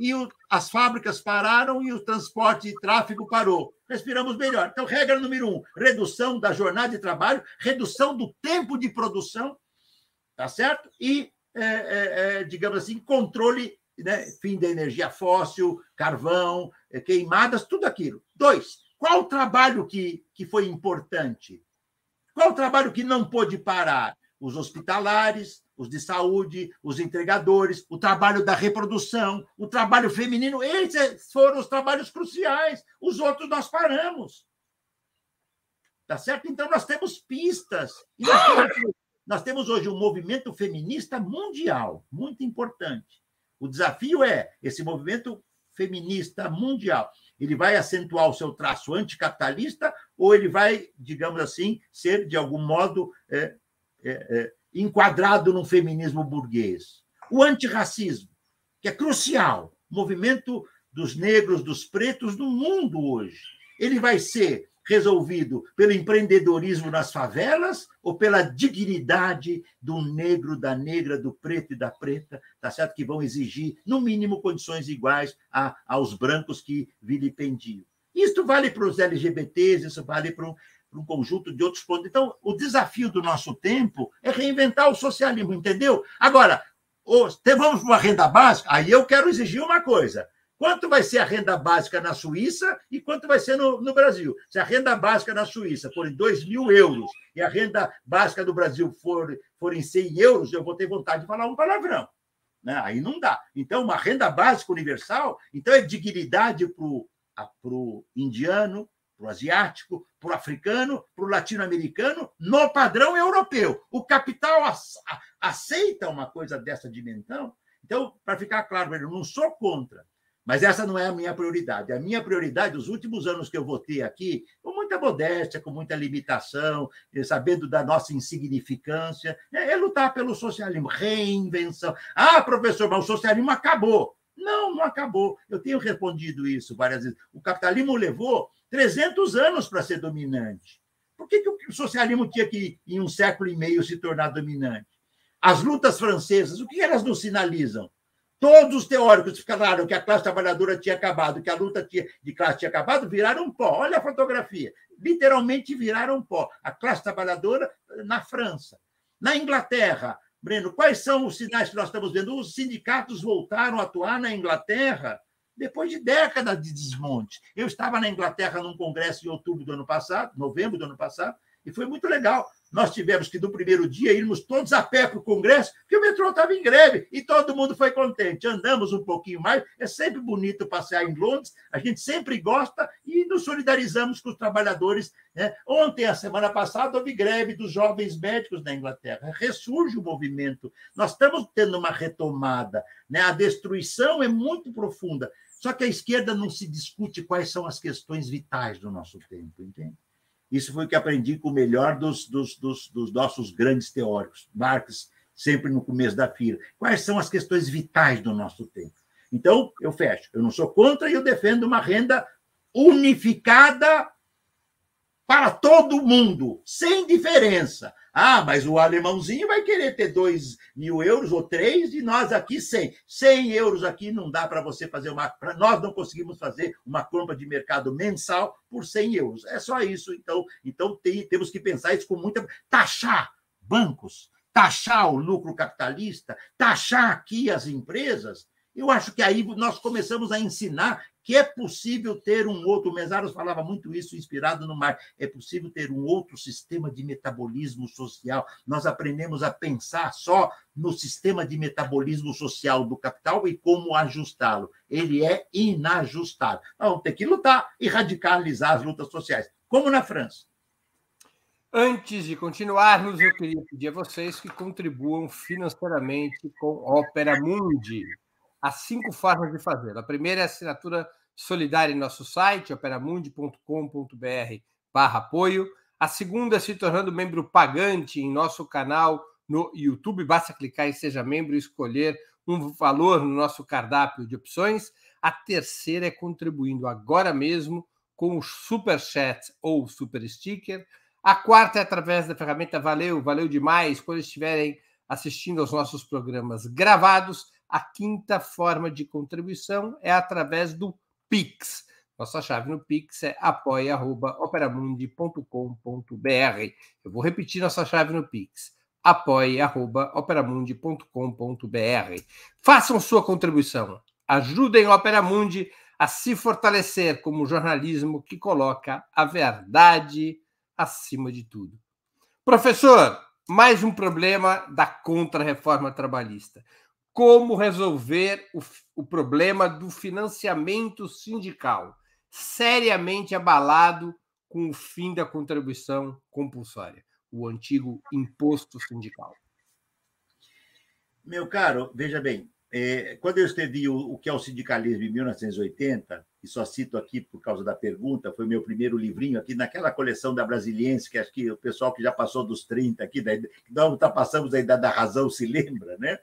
e o, as fábricas pararam e o transporte e tráfego parou. Respiramos melhor. Então, regra número um: redução da jornada de trabalho, redução do tempo de produção, tá certo? E, é, é, é, digamos assim, controle, né? fim da energia fóssil, carvão, é, queimadas, tudo aquilo. Dois, qual o trabalho que, que foi importante? Qual o trabalho que não pôde parar? Os hospitalares, os de saúde, os entregadores, o trabalho da reprodução, o trabalho feminino, esses foram os trabalhos cruciais. Os outros nós paramos. Tá certo? Então nós temos pistas. E nós temos, nós temos hoje um movimento feminista mundial, muito importante. O desafio é esse movimento feminista mundial ele vai acentuar o seu traço anticapitalista ou ele vai, digamos assim, ser, de algum modo, é, é, é, enquadrado num feminismo burguês? O antirracismo, que é crucial, movimento dos negros, dos pretos no mundo hoje. Ele vai ser resolvido pelo empreendedorismo nas favelas ou pela dignidade do negro, da negra, do preto e da preta, tá certo? Que vão exigir, no mínimo, condições iguais a, aos brancos que vilipendiam. Isso vale para os LGBTs, isso vale para para um conjunto de outros pontos. Então, o desafio do nosso tempo é reinventar o socialismo, entendeu? Agora, vamos para uma renda básica, aí eu quero exigir uma coisa: Quanto vai ser a renda básica na Suíça e quanto vai ser no, no Brasil? Se a renda básica na Suíça for em 2 mil euros e a renda básica do Brasil for, for em 100 euros, eu vou ter vontade de falar um palavrão. Né? Aí não dá. Então, uma renda básica universal, então é dignidade para o indiano, para o asiático, para o africano, para o latino-americano, no padrão europeu. O capital aceita uma coisa dessa dimensão. Então, para ficar claro, eu não sou contra. Mas essa não é a minha prioridade. A minha prioridade, os últimos anos que eu votei aqui, com muita modéstia, com muita limitação, eh, sabendo da nossa insignificância, é, é lutar pelo socialismo, reinvenção. Ah, professor, mas o socialismo acabou. Não, não acabou. Eu tenho respondido isso várias vezes. O capitalismo levou 300 anos para ser dominante. Por que, que o socialismo tinha que, em um século e meio, se tornar dominante? As lutas francesas, o que elas nos sinalizam? Todos os teóricos falaram que a classe trabalhadora tinha acabado, que a luta de classe tinha acabado, viraram pó. Olha a fotografia. Literalmente viraram pó. A classe trabalhadora na França. Na Inglaterra, Breno, quais são os sinais que nós estamos vendo? Os sindicatos voltaram a atuar na Inglaterra depois de décadas de desmonte. Eu estava na Inglaterra num congresso em outubro do ano passado, novembro do ano passado, e foi muito legal. Nós tivemos que, no primeiro dia, irmos todos a pé para o Congresso, porque o metrô estava em greve e todo mundo foi contente. Andamos um pouquinho mais, é sempre bonito passear em Londres, a gente sempre gosta e nos solidarizamos com os trabalhadores. Né? Ontem, a semana passada, houve greve dos jovens médicos na Inglaterra. Ressurge o movimento. Nós estamos tendo uma retomada. Né? A destruição é muito profunda. Só que a esquerda não se discute quais são as questões vitais do nosso tempo, entende? Isso foi o que aprendi com o melhor dos, dos, dos, dos nossos grandes teóricos. Marx, sempre no começo da fila. Quais são as questões vitais do nosso tempo? Então, eu fecho. Eu não sou contra e eu defendo uma renda unificada para todo mundo, sem diferença. Ah, mas o alemãozinho vai querer ter 2 mil euros ou 3 e nós aqui 100. 100 euros aqui não dá para você fazer uma. Pra, nós não conseguimos fazer uma compra de mercado mensal por 100 euros. É só isso. Então, então tem, temos que pensar isso com muita. Taxar bancos, taxar o lucro capitalista, taxar aqui as empresas. Eu acho que aí nós começamos a ensinar que é possível ter um outro, o Mesaros falava muito isso, inspirado no mar, é possível ter um outro sistema de metabolismo social. Nós aprendemos a pensar só no sistema de metabolismo social do capital e como ajustá-lo. Ele é inajustável. Vamos ter que lutar e radicalizar as lutas sociais, como na França. Antes de continuarmos, eu queria pedir a vocês que contribuam financeiramente com Opera Mundi. Há cinco formas de fazer. A primeira é a assinatura solidária em nosso site, operamundi.com.br barra apoio. A segunda é se tornando membro pagante em nosso canal no YouTube. Basta clicar em Seja Membro e escolher um valor no nosso cardápio de opções. A terceira é contribuindo agora mesmo com o Super Chat ou Super Sticker. A quarta é através da ferramenta Valeu, valeu demais quando estiverem assistindo aos nossos programas gravados. A quinta forma de contribuição é através do Pix. Nossa chave no Pix é apoia.operamundi.com.br. Eu vou repetir nossa chave no Pix. apoia.operamundi.com.br. Façam sua contribuição. Ajudem o Opera Mundi a se fortalecer como jornalismo que coloca a verdade acima de tudo. Professor, mais um problema da contra-reforma trabalhista como resolver o, o problema do financiamento sindical, seriamente abalado com o fim da contribuição compulsória, o antigo imposto sindical. Meu caro, veja bem, é, quando eu escrevi o, o, que é o sindicalismo em 1980, e só cito aqui por causa da pergunta, foi meu primeiro livrinho aqui naquela coleção da Brasiliense, que acho que o pessoal que já passou dos 30 aqui, da, não está passamos da idade da razão, se lembra, né?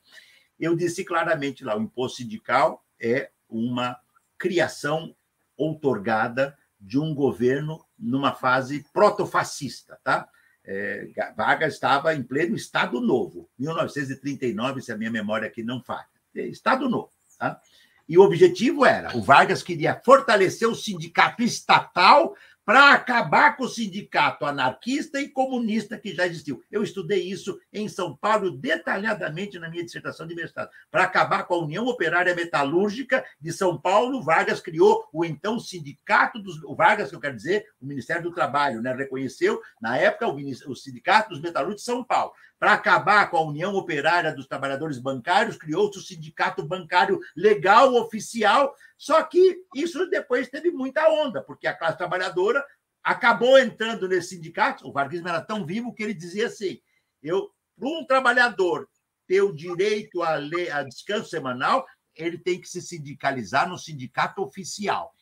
Eu disse claramente lá: o imposto sindical é uma criação outorgada de um governo numa fase protofascista, tá? É, Vargas estava em pleno Estado Novo, 1939, se a minha memória aqui não falha. É, Estado Novo, tá? E o objetivo era: o Vargas queria fortalecer o sindicato estatal para acabar com o sindicato anarquista e comunista que já existiu. Eu estudei isso em São Paulo detalhadamente na minha dissertação de mestrado. Para acabar com a União Operária Metalúrgica de São Paulo, Vargas criou o então Sindicato dos. O Vargas, que eu quero dizer, o Ministério do Trabalho, né, reconheceu, na época, o, o Sindicato dos Metalúrgicos de São Paulo. Para acabar com a União Operária dos Trabalhadores Bancários, criou-se o Sindicato Bancário Legal Oficial, só que isso depois teve muita onda, porque a classe trabalhadora acabou entrando nesse sindicato. O varguismo era tão vivo que ele dizia assim: eu, para um trabalhador ter o direito a, ler, a descanso semanal, ele tem que se sindicalizar no sindicato oficial.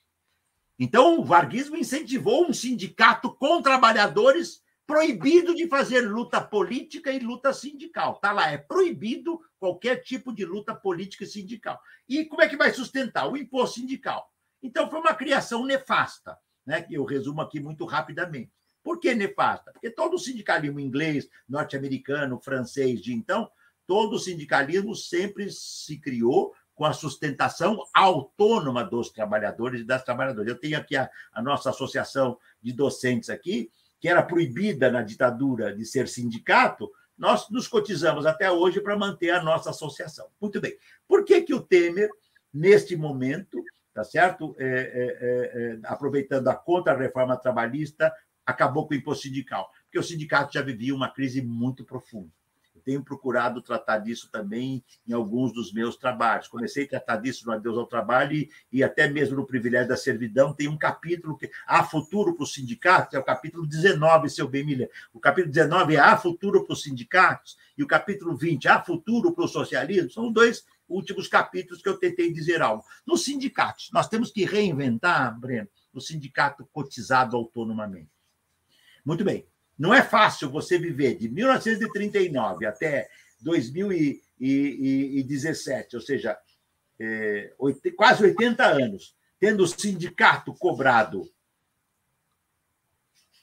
Então, o varguismo incentivou um sindicato com trabalhadores proibido de fazer luta política e luta sindical. Está lá, é proibido qualquer tipo de luta política e sindical. E como é que vai sustentar? O imposto sindical. Então, foi uma criação nefasta, né? que eu resumo aqui muito rapidamente. Por que nefasta? Porque todo o sindicalismo inglês, norte-americano, francês de então, todo o sindicalismo sempre se criou com a sustentação autônoma dos trabalhadores e das trabalhadoras. Eu tenho aqui a, a nossa associação de docentes aqui, que era proibida na ditadura de ser sindicato, nós nos cotizamos até hoje para manter a nossa associação. Muito bem. Por que, que o Temer, neste momento, tá certo? É, é, é, é aproveitando a contra-reforma trabalhista, acabou com o imposto sindical? Porque o sindicato já vivia uma crise muito profunda tenho procurado tratar disso também em alguns dos meus trabalhos. Comecei a tratar disso no Adeus ao Trabalho e, e até mesmo no Privilégio da Servidão tem um capítulo que há futuro para os sindicatos, é o capítulo 19, seu bem me O capítulo 19 é há futuro para os sindicatos e o capítulo 20 há futuro para o socialismo. São dois últimos capítulos que eu tentei dizer algo. Nos sindicatos, nós temos que reinventar, Breno, o sindicato cotizado autonomamente. Muito bem. Não é fácil você viver de 1939 até 2017, ou seja, é, quase 80 anos, tendo o sindicato cobrado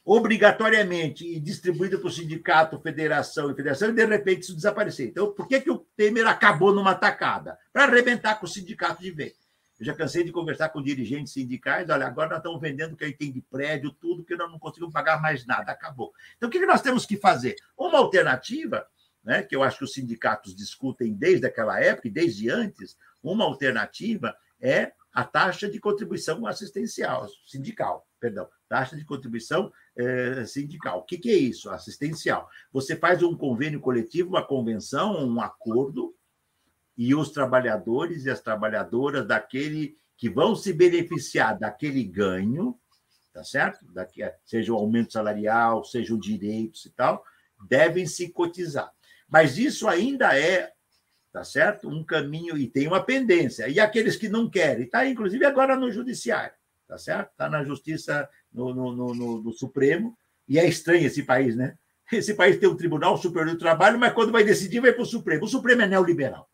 obrigatoriamente e distribuído para o sindicato, federação e federação, e de repente isso desaparecer. Então, por que, que o Temer acabou numa tacada? Para arrebentar com o sindicato de vez. Eu já cansei de conversar com dirigentes sindicais. Olha, agora nós estamos vendendo o que a gente tem de prédio, tudo, que nós não conseguimos pagar mais nada, acabou. Então, o que nós temos que fazer? Uma alternativa, né, que eu acho que os sindicatos discutem desde aquela época e desde antes, uma alternativa é a taxa de contribuição assistencial, sindical, perdão, taxa de contribuição é, sindical. O que, que é isso? Assistencial. Você faz um convênio coletivo, uma convenção, um acordo, e os trabalhadores e as trabalhadoras daquele que vão se beneficiar daquele ganho, tá certo? Daqui, seja o aumento salarial, seja o direitos e tal, devem se cotizar. Mas isso ainda é, tá certo? Um caminho e tem uma pendência. E aqueles que não querem, está inclusive agora no judiciário, tá certo? Está na justiça no, no, no, no, Supremo. E é estranho esse país, né? Esse país tem um Tribunal Superior do Trabalho, mas quando vai decidir, vai para o Supremo. O Supremo é neoliberal.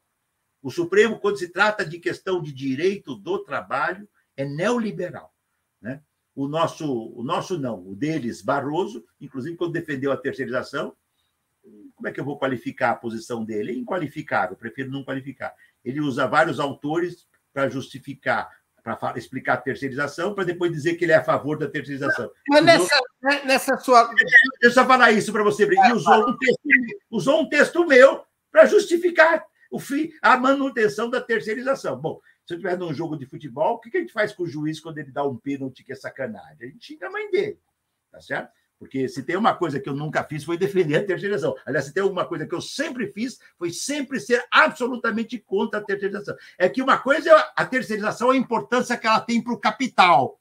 O Supremo, quando se trata de questão de direito do trabalho, é neoliberal. Né? O nosso, o nosso não, o deles, Barroso, inclusive quando defendeu a terceirização, como é que eu vou qualificar a posição dele? É inqualificável, prefiro não qualificar. Ele usa vários autores para justificar, para explicar a terceirização, para depois dizer que ele é a favor da terceirização. Mas nessa, né, nessa sua. Deixa eu só falar isso para você, Ele usou um texto, usou um texto meu para justificar o fim, a manutenção da terceirização. Bom, se eu estiver num jogo de futebol, o que a gente faz com o juiz quando ele dá um pênalti que é sacanagem? A gente xinga a mãe dele, tá certo? Porque se tem uma coisa que eu nunca fiz foi defender a terceirização. Aliás, se tem alguma coisa que eu sempre fiz foi sempre ser absolutamente contra a terceirização. É que uma coisa é a terceirização, a importância que ela tem para o capital.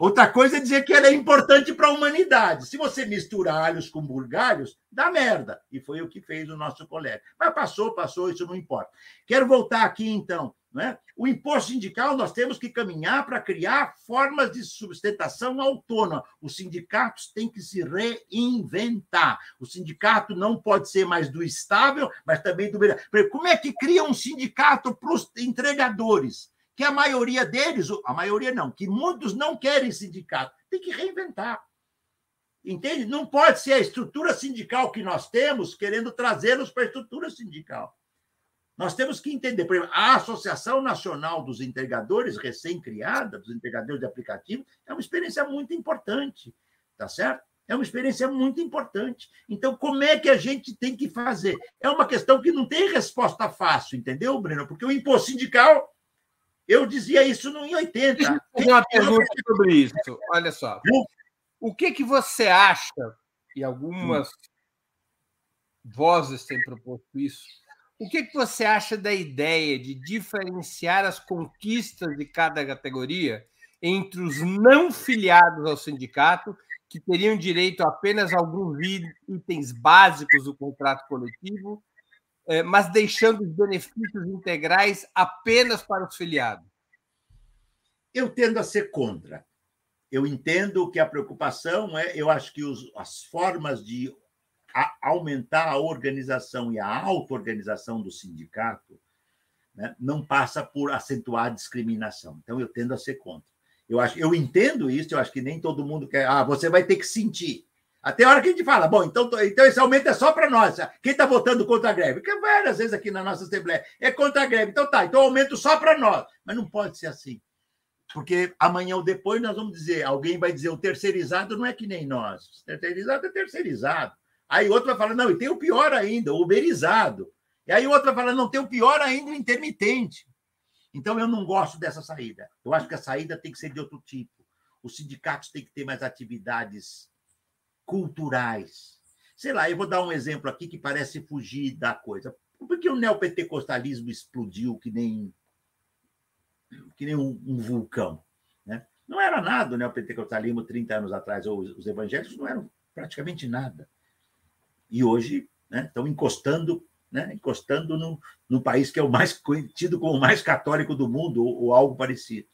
Outra coisa é dizer que ela é importante para a humanidade. Se você mistura alhos com burgalhos, dá merda. E foi o que fez o nosso colega. Mas passou, passou, isso não importa. Quero voltar aqui, então, né? O imposto sindical, nós temos que caminhar para criar formas de sustentação autônoma. Os sindicatos têm que se reinventar. O sindicato não pode ser mais do estável, mas também do melhor. Como é que cria um sindicato para os entregadores? Que a maioria deles, a maioria não, que muitos não querem sindicato. Tem que reinventar. Entende? Não pode ser a estrutura sindical que nós temos querendo trazê-los para a estrutura sindical. Nós temos que entender, por exemplo, a Associação Nacional dos Entregadores, recém-criada, dos entregadores de aplicativo, é uma experiência muito importante, tá certo? É uma experiência muito importante. Então, como é que a gente tem que fazer? É uma questão que não tem resposta fácil, entendeu, Breno? Porque o imposto sindical, eu dizia isso no em 80. Tem uma pergunta sobre isso. Olha só. O que, que você acha, e algumas hum. vozes têm proposto isso, o que, que você acha da ideia de diferenciar as conquistas de cada categoria entre os não filiados ao sindicato, que teriam direito a apenas a alguns itens básicos do contrato coletivo, mas deixando os benefícios integrais apenas para os filiados? Eu tendo a ser contra. Eu entendo que a preocupação é, eu acho que os, as formas de a aumentar a organização e a auto-organização do sindicato né, não passa por acentuar a discriminação. Então, eu tendo a ser contra. Eu, acho, eu entendo isso, eu acho que nem todo mundo quer. Ah, você vai ter que sentir. Até a hora que a gente fala, bom, então, então esse aumento é só para nós. Quem está votando contra a greve? Porque várias vezes aqui na nossa Assembleia é contra a greve. Então tá, então aumento só para nós. Mas não pode ser assim. Porque amanhã ou depois nós vamos dizer, alguém vai dizer, o terceirizado não é que nem nós. Terceirizado é terceirizado. Aí outro vai falar, não, e tem o pior ainda, o uberizado. E aí outro vai falar, não, tem o pior ainda, o intermitente. Então eu não gosto dessa saída. Eu acho que a saída tem que ser de outro tipo. Os sindicatos têm que ter mais atividades culturais. Sei lá, eu vou dar um exemplo aqui que parece fugir da coisa. Por que o neopentecostalismo explodiu que nem, que nem um, um vulcão? Né? Não era nada o neopentecostalismo 30 anos atrás, ou os evangélicos não eram praticamente nada e hoje né, estão encostando, né, encostando no, no país que é o mais tido como o mais católico do mundo, ou, ou algo parecido.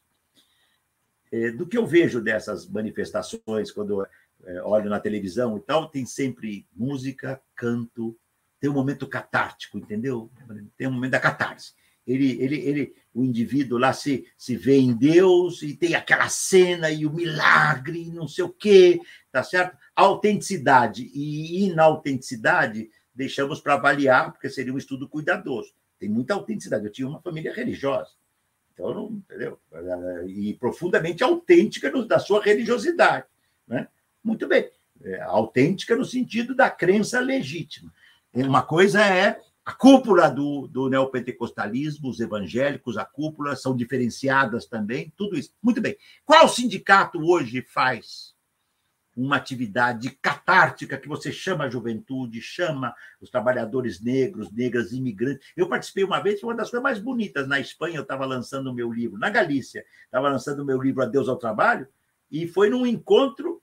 É, do que eu vejo dessas manifestações, quando é, olho na televisão e tal, tem sempre música, canto, tem um momento catártico, entendeu? Tem um momento da catarse. Ele, ele, ele, o indivíduo lá se, se vê em Deus e tem aquela cena e o milagre, não sei o quê, tá certo? Autenticidade e inautenticidade deixamos para avaliar, porque seria um estudo cuidadoso. Tem muita autenticidade. Eu tinha uma família religiosa, então, não, entendeu? E profundamente autêntica da sua religiosidade. Né? Muito bem. É, autêntica no sentido da crença legítima. Uma coisa é a cúpula do, do neopentecostalismo, os evangélicos, a cúpula, são diferenciadas também, tudo isso. Muito bem. Qual sindicato hoje faz uma atividade catártica que você chama a juventude, chama os trabalhadores negros, negras, imigrantes. Eu participei uma vez, foi uma das coisas mais bonitas. Na Espanha, eu estava lançando o meu livro, na Galícia, estava lançando o meu livro Adeus ao Trabalho, e foi num encontro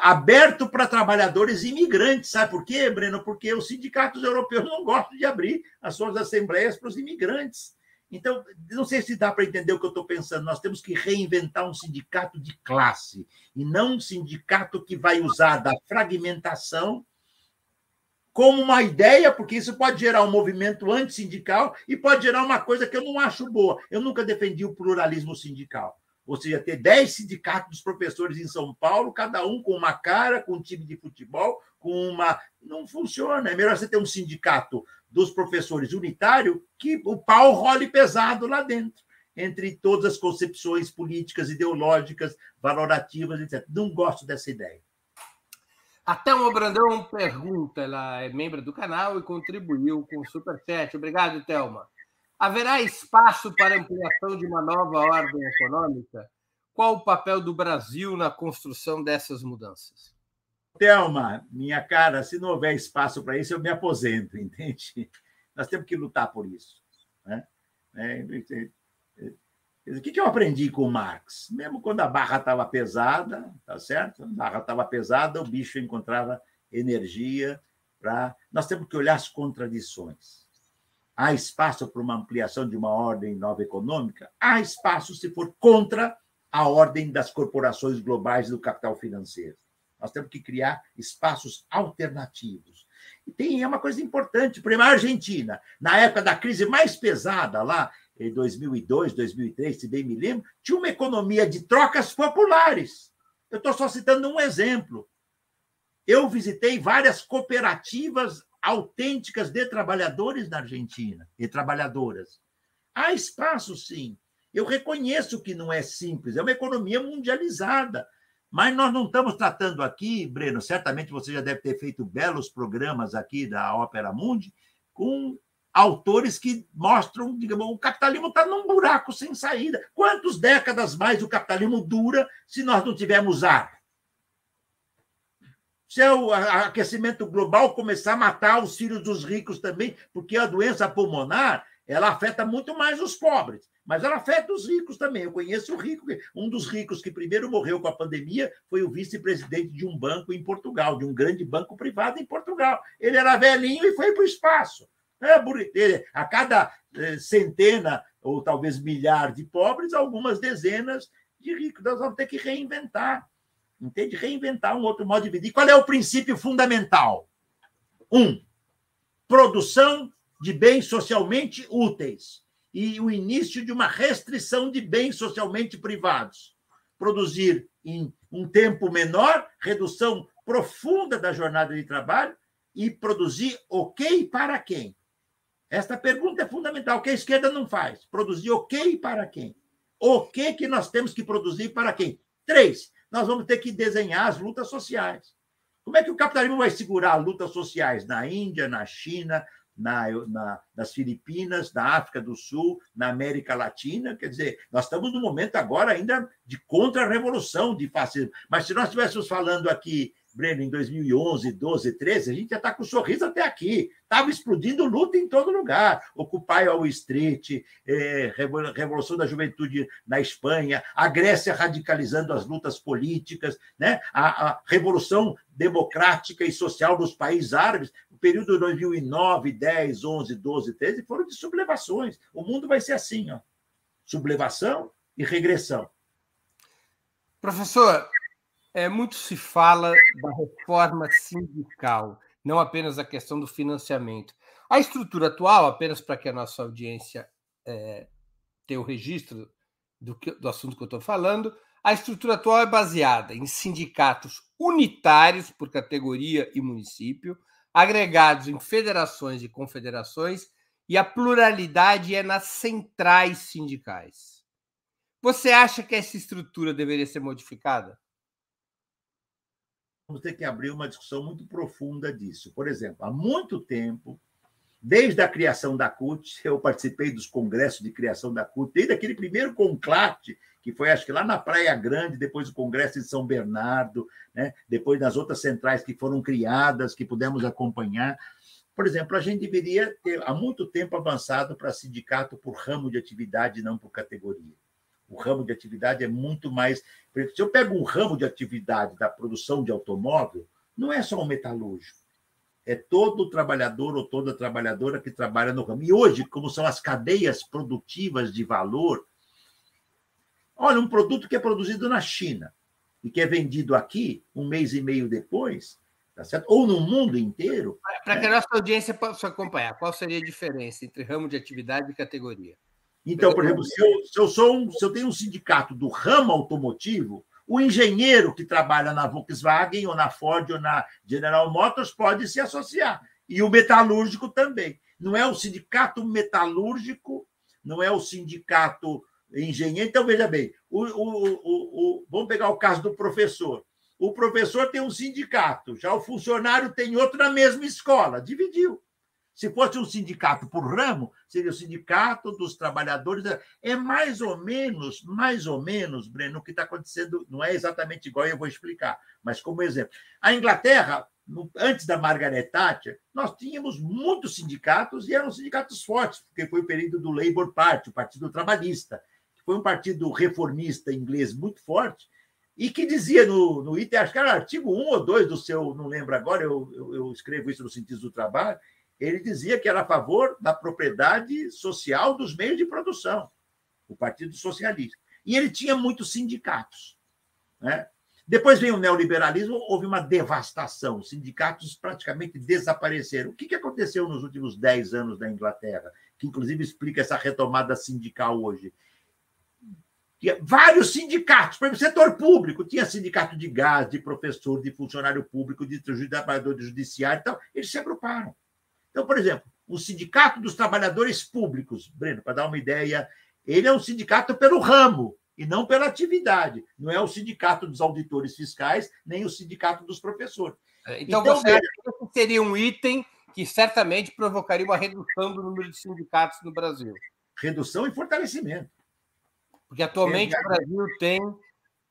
aberto para trabalhadores imigrantes. Sabe por quê, Breno? Porque os sindicatos europeus não gostam de abrir as suas assembleias para os imigrantes. Então, não sei se dá para entender o que eu estou pensando. Nós temos que reinventar um sindicato de classe e não um sindicato que vai usar da fragmentação como uma ideia, porque isso pode gerar um movimento antissindical e pode gerar uma coisa que eu não acho boa. Eu nunca defendi o pluralismo sindical ou seja, ter 10 sindicatos dos professores em São Paulo, cada um com uma cara, com um time de futebol, com uma. Não funciona. É melhor você ter um sindicato dos professores unitário que o pau role pesado lá dentro, entre todas as concepções políticas, ideológicas, valorativas, etc. Não gosto dessa ideia. A Thelma Brandão pergunta, ela é membro do canal e contribuiu com o Superchat. Obrigado, Thelma. Haverá espaço para ampliação de uma nova ordem econômica? Qual o papel do Brasil na construção dessas mudanças? Thelma, minha cara, se não houver espaço para isso, eu me aposento, entende? Nós temos que lutar por isso. Né? É, é, é, o que eu aprendi com Marx? Mesmo quando a barra estava pesada, tá certo? A barra estava pesada, o bicho encontrava energia para. Nós temos que olhar as contradições. Há espaço para uma ampliação de uma ordem nova econômica? Há espaço se for contra a ordem das corporações globais do capital financeiro. Nós temos que criar espaços alternativos. E tem uma coisa importante, por exemplo, a Argentina, na época da crise mais pesada, lá em 2002, 2003, se bem me lembro, tinha uma economia de trocas populares. Eu estou só citando um exemplo. Eu visitei várias cooperativas autênticas de trabalhadores na Argentina e trabalhadoras. Há espaço, sim. Eu reconheço que não é simples, é uma economia mundializada. Mas nós não estamos tratando aqui, Breno, certamente você já deve ter feito belos programas aqui da Ópera Mundi, com autores que mostram, digamos, o capitalismo está num buraco sem saída. Quantas décadas mais o capitalismo dura se nós não tivermos ar? Se é o aquecimento global começar a matar os filhos dos ricos também, porque a doença pulmonar ela afeta muito mais os pobres, mas ela afeta os ricos também. Eu conheço o rico, um dos ricos que primeiro morreu com a pandemia foi o vice-presidente de um banco em Portugal, de um grande banco privado em Portugal. Ele era velhinho e foi para o espaço. É, a cada eh, centena ou talvez milhar de pobres, algumas dezenas de ricos. Nós vamos ter que reinventar Entende? Reinventar um outro modo de vida. E qual é o princípio fundamental? Um, produção de bens socialmente úteis e o início de uma restrição de bens socialmente privados. Produzir em um tempo menor, redução profunda da jornada de trabalho e produzir o que e para quem? Esta pergunta é fundamental, que a esquerda não faz. Produzir o que e para quem? O que que nós temos que produzir para quem? Três, nós vamos ter que desenhar as lutas sociais. Como é que o capitalismo vai segurar lutas sociais na Índia, na China, na, na, nas Filipinas, na África do Sul, na América Latina? Quer dizer, nós estamos no momento agora ainda de contra-revolução de fascismo. Mas se nós estivéssemos falando aqui Breno, em 2011, 12, 13, a gente já está com um sorriso até aqui. Estava explodindo luta em todo lugar. Occupy Wall Street, é, Revolução da Juventude na Espanha, a Grécia radicalizando as lutas políticas, né? a, a Revolução Democrática e Social dos países árabes, o período de 2009, 10, 11, 12, 13, foram de sublevações. O mundo vai ser assim, ó. sublevação e regressão. Professor, é, muito se fala da reforma sindical, não apenas a questão do financiamento. A estrutura atual, apenas para que a nossa audiência é, tenha o registro do, que, do assunto que eu estou falando, a estrutura atual é baseada em sindicatos unitários por categoria e município, agregados em federações e confederações, e a pluralidade é nas centrais sindicais. Você acha que essa estrutura deveria ser modificada? Vamos ter que abrir uma discussão muito profunda disso. Por exemplo, há muito tempo, Desde a criação da CUT, eu participei dos congressos de criação da CUT, desde aquele primeiro conclate, que foi, acho que lá na Praia Grande, depois o Congresso de São Bernardo, né? depois nas outras centrais que foram criadas, que pudemos acompanhar. Por exemplo, a gente deveria ter há muito tempo avançado para sindicato por ramo de atividade, não por categoria. O ramo de atividade é muito mais. Se eu pego um ramo de atividade da produção de automóvel, não é só um metalúrgico. É todo trabalhador ou toda trabalhadora que trabalha no ramo. E hoje, como são as cadeias produtivas de valor, olha, um produto que é produzido na China e que é vendido aqui um mês e meio depois, tá certo? ou no mundo inteiro. Para que a nossa audiência possa acompanhar, qual seria a diferença entre ramo de atividade e categoria? Então, por exemplo, se eu, se eu, sou um, se eu tenho um sindicato do ramo automotivo, o engenheiro que trabalha na Volkswagen, ou na Ford, ou na General Motors pode se associar. E o metalúrgico também. Não é o sindicato metalúrgico, não é o sindicato engenheiro. Então, veja bem, o, o, o, vamos pegar o caso do professor. O professor tem um sindicato, já o funcionário tem outro na mesma escola, dividiu. Se fosse um sindicato por ramo, seria o sindicato dos trabalhadores. É mais ou menos, mais ou menos, Breno, o que está acontecendo não é exatamente igual, eu vou explicar, mas como exemplo. A Inglaterra, antes da Margaret Thatcher, nós tínhamos muitos sindicatos e eram sindicatos fortes, porque foi o período do Labour Party, o Partido Trabalhista, que foi um partido reformista inglês muito forte, e que dizia no, no item, acho que era artigo 1 ou 2 do seu, não lembro agora, eu, eu, eu escrevo isso no sentido do trabalho, ele dizia que era a favor da propriedade social dos meios de produção, o Partido Socialista. E ele tinha muitos sindicatos. Né? Depois veio o neoliberalismo, houve uma devastação, os sindicatos praticamente desapareceram. O que aconteceu nos últimos dez anos da Inglaterra, que inclusive explica essa retomada sindical hoje? Vários sindicatos, por exemplo, setor público, tinha sindicato de gás, de professor, de funcionário público, de trabalhador de judiciário e tal, eles se agruparam. Então, por exemplo, o Sindicato dos Trabalhadores Públicos, Breno, para dar uma ideia, ele é um sindicato pelo ramo e não pela atividade. Não é o sindicato dos auditores fiscais, nem o sindicato dos professores. É, então, então você seria um item que certamente provocaria uma redução do número de sindicatos no Brasil? Redução e fortalecimento. Porque atualmente é, o Brasil tem,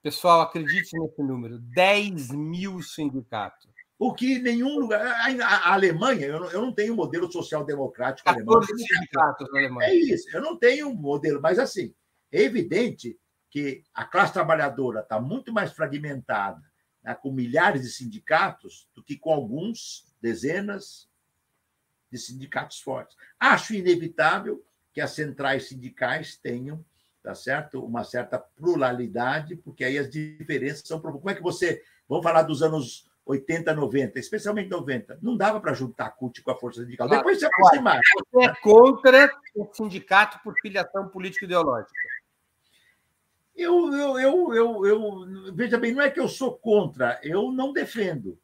pessoal, acredite nesse número, 10 mil sindicatos. O que nenhum lugar. A, Alemanha, eu não, eu não tenho modelo social-democrático alemão. É isso, eu não tenho modelo, mas assim, é evidente que a classe trabalhadora está muito mais fragmentada, né, com milhares de sindicatos, do que com alguns, dezenas de sindicatos fortes. Acho inevitável que as centrais sindicais tenham tá certo? uma certa pluralidade, porque aí as diferenças são. Como é que você. Vamos falar dos anos 80, 90, especialmente 90, não dava para juntar a CUT com a força sindical. Claro, Depois se aproximar. Você é contra o sindicato por filiação político-ideológica? Eu, eu, eu, eu, eu, veja bem, não é que eu sou contra, eu não defendo.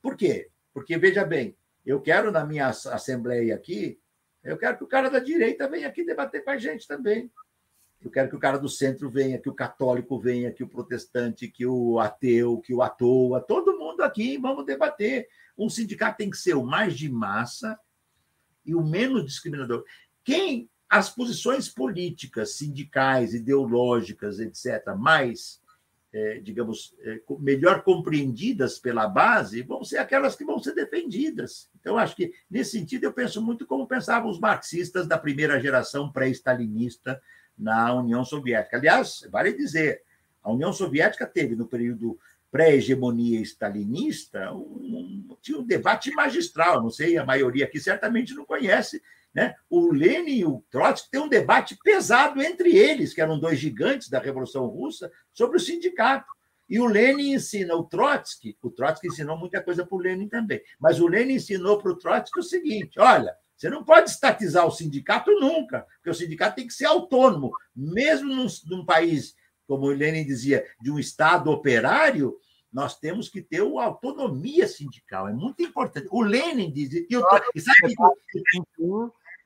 Por quê? Porque, veja bem, eu quero na minha assembleia aqui, eu quero que o cara da direita venha aqui debater com a gente também. Eu quero que o cara do centro venha, que o católico venha, que o protestante, que o ateu, que o atoa, todo mundo aqui, vamos debater. Um sindicato tem que ser o mais de massa e o menos discriminador. Quem as posições políticas, sindicais, ideológicas, etc., mais, é, digamos, é, melhor compreendidas pela base, vão ser aquelas que vão ser defendidas. Então, acho que, nesse sentido, eu penso muito como pensavam os marxistas da primeira geração pré-stalinista, na União Soviética. Aliás, vale dizer, a União Soviética teve, no período pré-hegemonia stalinista, um, tinha um debate magistral, não sei, a maioria aqui certamente não conhece, né? O Lenin e o Trotsky têm um debate pesado entre eles, que eram dois gigantes da Revolução Russa, sobre o sindicato. E o Lenin ensina o Trotsky, o Trotsky ensinou muita coisa para o Lenin também, mas o Lenin ensinou para o Trotsky o seguinte: olha, você não pode estatizar o sindicato nunca, porque o sindicato tem que ser autônomo. Mesmo num, num país, como o Lenin dizia, de um Estado operário, nós temos que ter uma autonomia sindical. É muito importante. O Lenin dizia. E, o, e sabe que,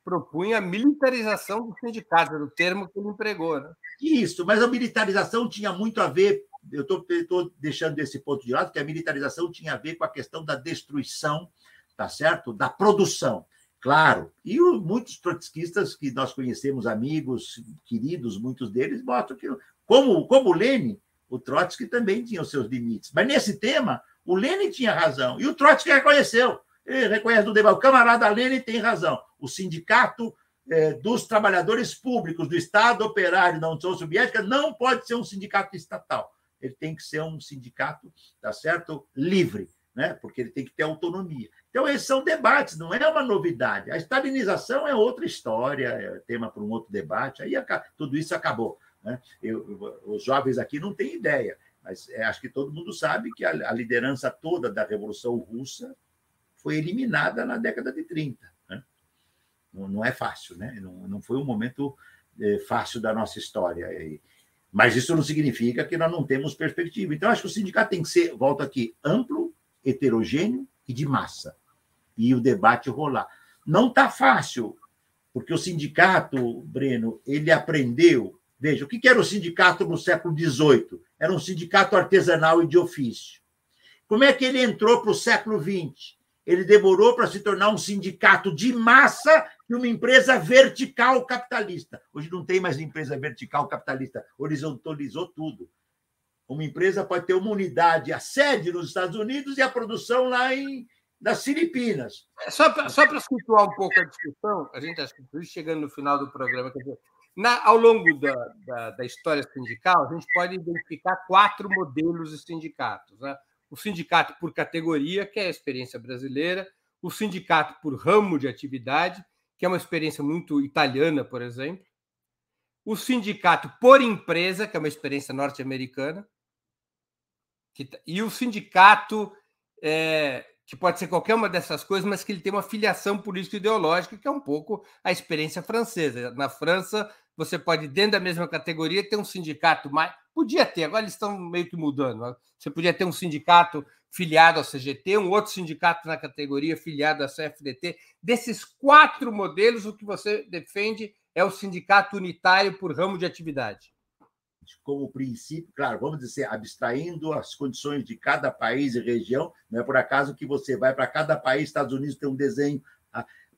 propunha a militarização do sindicato, era o termo que ele empregou. Né? Isso, mas a militarização tinha muito a ver. Eu estou deixando esse ponto de lado, que a militarização tinha a ver com a questão da destruição, tá certo? Da produção. Claro. E muitos trotskistas que nós conhecemos, amigos, queridos, muitos deles, mostram que, como, como o Lenin, o Trotsky também tinha os seus limites. Mas nesse tema, o Lenin tinha razão. E o Trotsky reconheceu. Ele reconhece do debate. O camarada Lenin tem razão. O sindicato é, dos trabalhadores públicos do Estado Operário da União Soviética não pode ser um sindicato estatal. Ele tem que ser um sindicato, tá certo? Livre, né? Porque ele tem que ter autonomia. Então, esses são debates, não é uma novidade. A estabilização é outra história, é tema para um outro debate. Aí tudo isso acabou. Né? Eu, os jovens aqui não têm ideia, mas é, acho que todo mundo sabe que a, a liderança toda da Revolução Russa foi eliminada na década de 30 não, é fácil, né? Não, não foi um momento é, fácil da nossa história. Mas isso não significa que nós não temos perspectiva. Então, acho que o sindicato tem que ser, volto aqui, amplo, heterogêneo e de massa. E o debate rolar. Não está fácil, porque o sindicato, Breno, ele aprendeu. Veja, o que era o sindicato no século XVIII? Era um sindicato artesanal e de ofício. Como é que ele entrou para o século XX? Ele demorou para se tornar um sindicato de massa e uma empresa vertical capitalista. Hoje não tem mais empresa vertical capitalista, horizontalizou tudo. Uma empresa pode ter uma unidade, a sede nos Estados Unidos e a produção lá em, nas Filipinas. É, só para situar um pouco a discussão, a gente está chegando no final do programa, dizer, na, ao longo da, da, da, história sindical, a gente pode identificar quatro modelos de sindicatos. Né? O sindicato por categoria, que é a experiência brasileira, o sindicato por ramo de atividade que é uma experiência muito italiana, por exemplo. O sindicato por empresa, que é uma experiência norte-americana. Tá, e o sindicato, é, que pode ser qualquer uma dessas coisas, mas que ele tem uma filiação político-ideológica, que é um pouco a experiência francesa. Na França, você pode, dentro da mesma categoria, ter um sindicato mais. Podia ter, agora eles estão meio que mudando. Né? Você podia ter um sindicato filiado ao CGT, um outro sindicato na categoria filiado à CFDT. Desses quatro modelos, o que você defende é o sindicato unitário por ramo de atividade. Como princípio, claro, vamos dizer, abstraindo as condições de cada país e região, não é por acaso que você vai para cada país, Estados Unidos tem um desenho,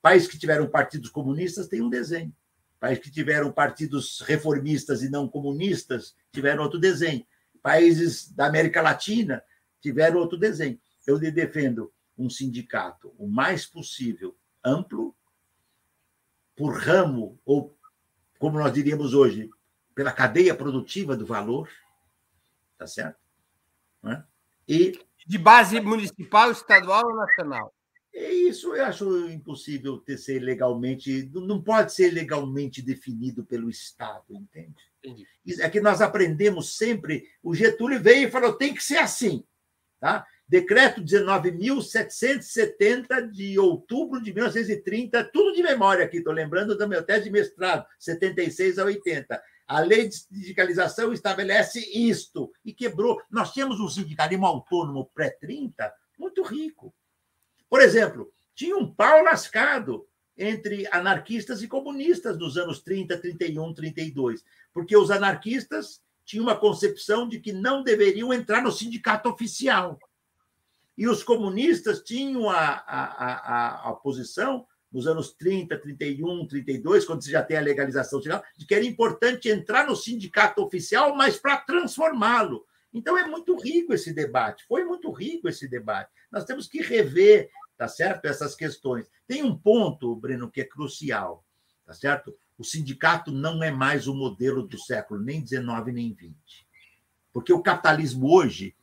países que tiveram partidos comunistas têm um desenho, países que tiveram partidos reformistas e não comunistas tiveram outro desenho, países da América Latina tiveram outro desenho. Eu defendo um sindicato o mais possível amplo, por ramo, ou como nós diríamos hoje, pela cadeia produtiva do valor, tá certo? É? E de base municipal, estadual ou nacional? Isso eu acho impossível ter ser legalmente, não pode ser legalmente definido pelo Estado, entende? Entendi. É que nós aprendemos sempre, o Getúlio veio e falou, tem que ser assim. Tá? Decreto 19.770 de outubro de 1930, tudo de memória aqui, estou lembrando da minha tese de mestrado, 76 a 80. A lei de sindicalização estabelece isto e quebrou. Nós tínhamos um sindicalismo autônomo pré-30 muito rico. Por exemplo, tinha um pau lascado entre anarquistas e comunistas nos anos 30, 31, 32, porque os anarquistas tinha uma concepção de que não deveriam entrar no sindicato oficial. E os comunistas tinham a, a, a, a posição, nos anos 30, 31, 32, quando você já tem a legalização sindical, de que era importante entrar no sindicato oficial, mas para transformá-lo. Então é muito rico esse debate, foi muito rico esse debate. Nós temos que rever, tá certo, essas questões. Tem um ponto, Breno, que é crucial, tá certo? O sindicato não é mais o modelo do século nem 19 nem 20. Porque o capitalismo hoje,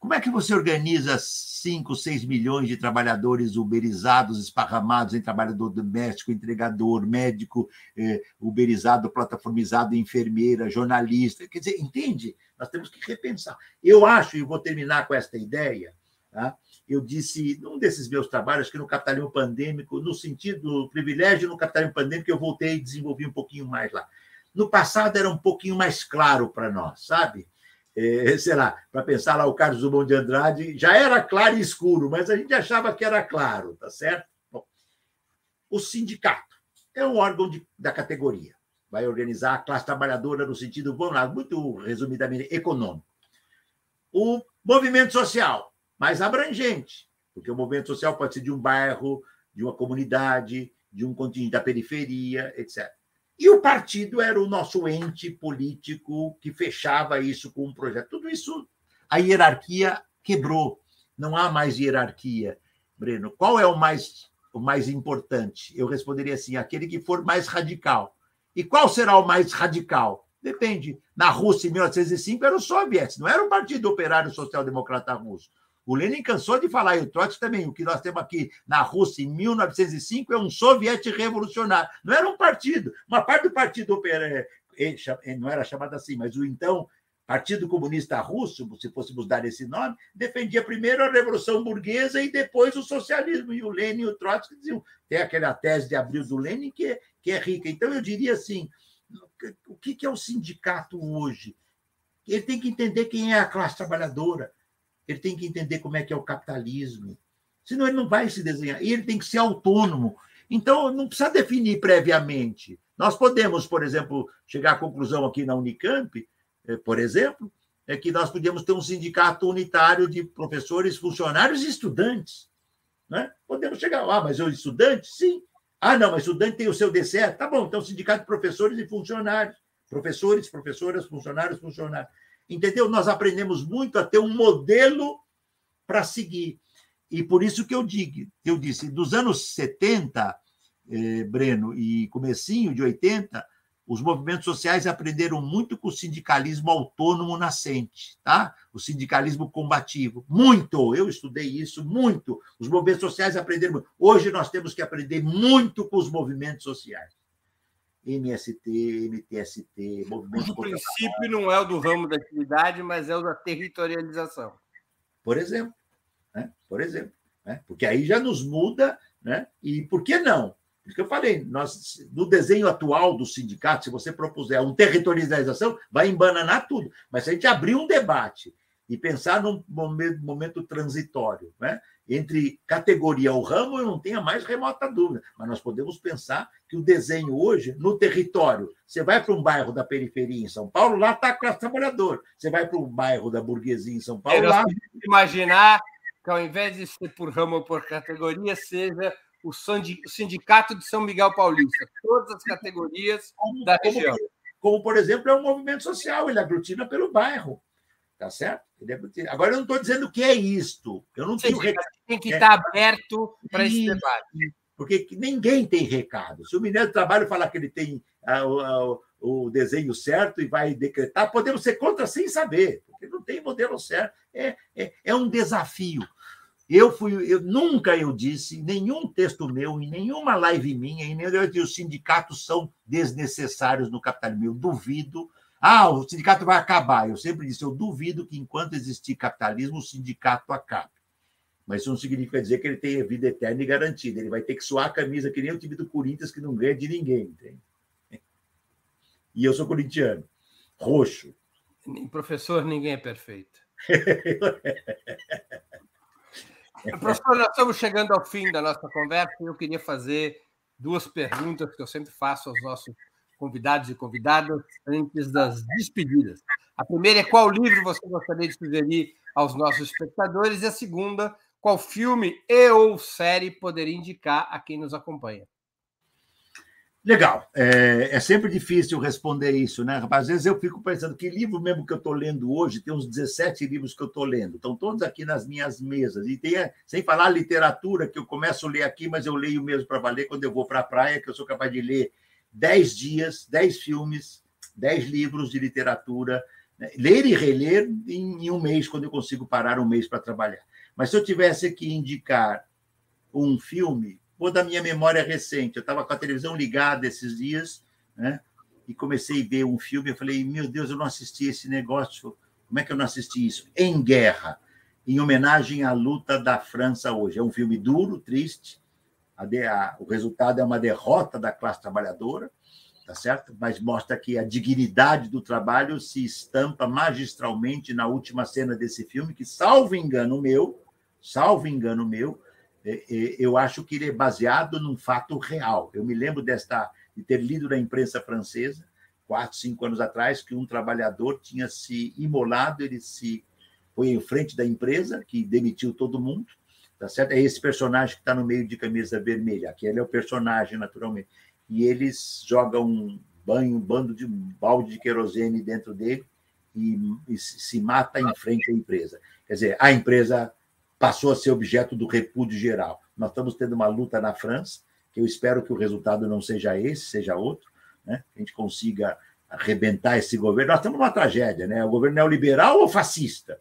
como é que você organiza 5, 6 milhões de trabalhadores uberizados, esparramados em trabalhador doméstico, entregador, médico, eh, uberizado, plataformizado, enfermeira, jornalista? Quer dizer, entende? Nós temos que repensar. Eu acho, e vou terminar com esta ideia, tá? eu disse num desses meus trabalhos, que no capitalismo pandêmico, no sentido do privilégio no capitalismo pandêmico, eu voltei e desenvolvi um pouquinho mais lá. No passado era um pouquinho mais claro para nós, sabe? É, sei lá, para pensar lá o Carlos Drummond de Andrade, já era claro e escuro, mas a gente achava que era claro, tá certo? Bom, o sindicato é um órgão de, da categoria, vai organizar a classe trabalhadora no sentido, lá, muito resumidamente, econômico. O movimento social mais abrangente, porque o movimento social pode ser de um bairro, de uma comunidade, de um contingente da periferia, etc. E o partido era o nosso ente político que fechava isso com um projeto. Tudo isso, a hierarquia quebrou. Não há mais hierarquia. Breno, qual é o mais, o mais importante? Eu responderia assim: aquele que for mais radical. E qual será o mais radical? Depende. Na Rússia, em 1905, era o soviético, não era o Partido Operário Social Democrata Russo. O Lenin cansou de falar, e o Trotsky também. O que nós temos aqui na Rússia, em 1905, é um soviético revolucionário. Não era um partido. Uma parte do Partido eh, eh, não era chamado assim, mas o então Partido Comunista Russo, se fôssemos dar esse nome, defendia primeiro a Revolução Burguesa e depois o socialismo. E o Lenin e o Trotsky diziam, tem aquela tese de abril do Lenin que é, que é rica. Então, eu diria assim, o que é o sindicato hoje? Ele tem que entender quem é a classe trabalhadora, ele tem que entender como é que é o capitalismo, senão ele não vai se desenhar. E ele tem que ser autônomo. Então, não precisa definir previamente. Nós podemos, por exemplo, chegar à conclusão aqui na Unicamp, eh, por exemplo, é que nós podemos ter um sindicato unitário de professores, funcionários e estudantes. Né? Podemos chegar lá, ah, mas o estudante, sim, ah, não, mas estudante tem o seu DCE. Tá bom, então sindicato de professores e funcionários. Professores, professoras, funcionários, funcionários. Entendeu? Nós aprendemos muito a ter um modelo para seguir. E por isso que eu digo, eu disse, dos anos 70, eh, Breno, e comecinho de 80, os movimentos sociais aprenderam muito com o sindicalismo autônomo nascente, tá? O sindicalismo combativo, muito. Eu estudei isso muito. Os movimentos sociais aprenderam. Muito. Hoje nós temos que aprender muito com os movimentos sociais. MST, MTST, movimento. O princípio não é o do ramo da atividade, mas é o da territorialização. Por exemplo, né? Por exemplo, né? Porque aí já nos muda, né? E por que não? Porque eu falei, nós, no desenho atual do sindicato, se você propuser uma territorialização, vai embananar tudo. Mas se a gente abrir um debate e pensar num momento, momento transitório, né? Entre categoria ou ramo, eu não tenho a mais remota dúvida. Mas nós podemos pensar que o desenho hoje, no território, você vai para um bairro da periferia em São Paulo, lá está a classe trabalhadora. Você vai para um bairro da burguesia em São Paulo, lá. Imaginar que ao invés de ser por ramo ou por categoria, seja o Sindicato de São Miguel Paulista, todas as categorias como, da região. Como, como, por exemplo, é um movimento social, ele aglutina pelo bairro. Tá certo? Agora, eu não estou dizendo o que é isto. Eu não tenho recado. Tem que estar é. aberto para esse debate. Porque ninguém tem recado. Se o Ministério do Trabalho falar que ele tem ah, o, o desenho certo e vai decretar, podemos ser contra sem saber, porque não tem modelo certo. É, é, é um desafio. Eu fui, eu nunca eu disse, nenhum texto meu, em nenhuma live minha, em nenhum que os sindicatos são desnecessários no capitalismo. Eu duvido. Ah, o sindicato vai acabar. Eu sempre disse, eu duvido que enquanto existir capitalismo, o sindicato acabe. Mas isso não significa dizer que ele tem vida eterna e garantida. Ele vai ter que suar a camisa, que nem o time do Corinthians, que não ganha de ninguém. Entende? E eu sou corintiano, roxo. Professor, ninguém é perfeito. Professor, nós estamos chegando ao fim da nossa conversa e eu queria fazer duas perguntas que eu sempre faço aos nossos convidados e convidadas antes das despedidas. A primeira é qual livro você gostaria de sugerir aos nossos espectadores e a segunda, qual filme e ou série poderia indicar a quem nos acompanha. Legal. É, é, sempre difícil responder isso, né? Às vezes eu fico pensando que livro mesmo que eu estou lendo hoje, tem uns 17 livros que eu estou lendo, estão todos aqui nas minhas mesas. E tem, sem falar literatura, que eu começo a ler aqui, mas eu leio mesmo para valer quando eu vou para a praia, que eu sou capaz de ler 10 dias, 10 filmes, 10 livros de literatura, né? ler e reler em, em um mês, quando eu consigo parar um mês para trabalhar. Mas se eu tivesse que indicar um filme, Vou da minha memória recente. Eu estava com a televisão ligada esses dias, né? E comecei a ver um filme. Eu falei, meu Deus, eu não assisti esse negócio. Como é que eu não assisti isso? Em Guerra, em homenagem à luta da França hoje. É um filme duro, triste. A o resultado é uma derrota da classe trabalhadora, tá certo? Mas mostra que a dignidade do trabalho se estampa magistralmente na última cena desse filme, que, salvo engano meu, salvo engano meu, é, é, eu acho que ele é baseado num fato real. Eu me lembro desta, de ter lido na imprensa francesa, quatro, cinco anos atrás, que um trabalhador tinha se imolado, ele se foi em frente da empresa, que demitiu todo mundo, tá certo? É esse personagem que está no meio de camisa vermelha. Aquele é o personagem, naturalmente. E eles jogam um banho, um bando de um balde de querosene dentro dele e, e se mata em frente à empresa. Quer dizer, a empresa passou a ser objeto do repúdio geral. Nós estamos tendo uma luta na França, que eu espero que o resultado não seja esse, seja outro, né? que a gente consiga arrebentar esse governo. Nós estamos numa tragédia, né? O governo neoliberal ou fascista?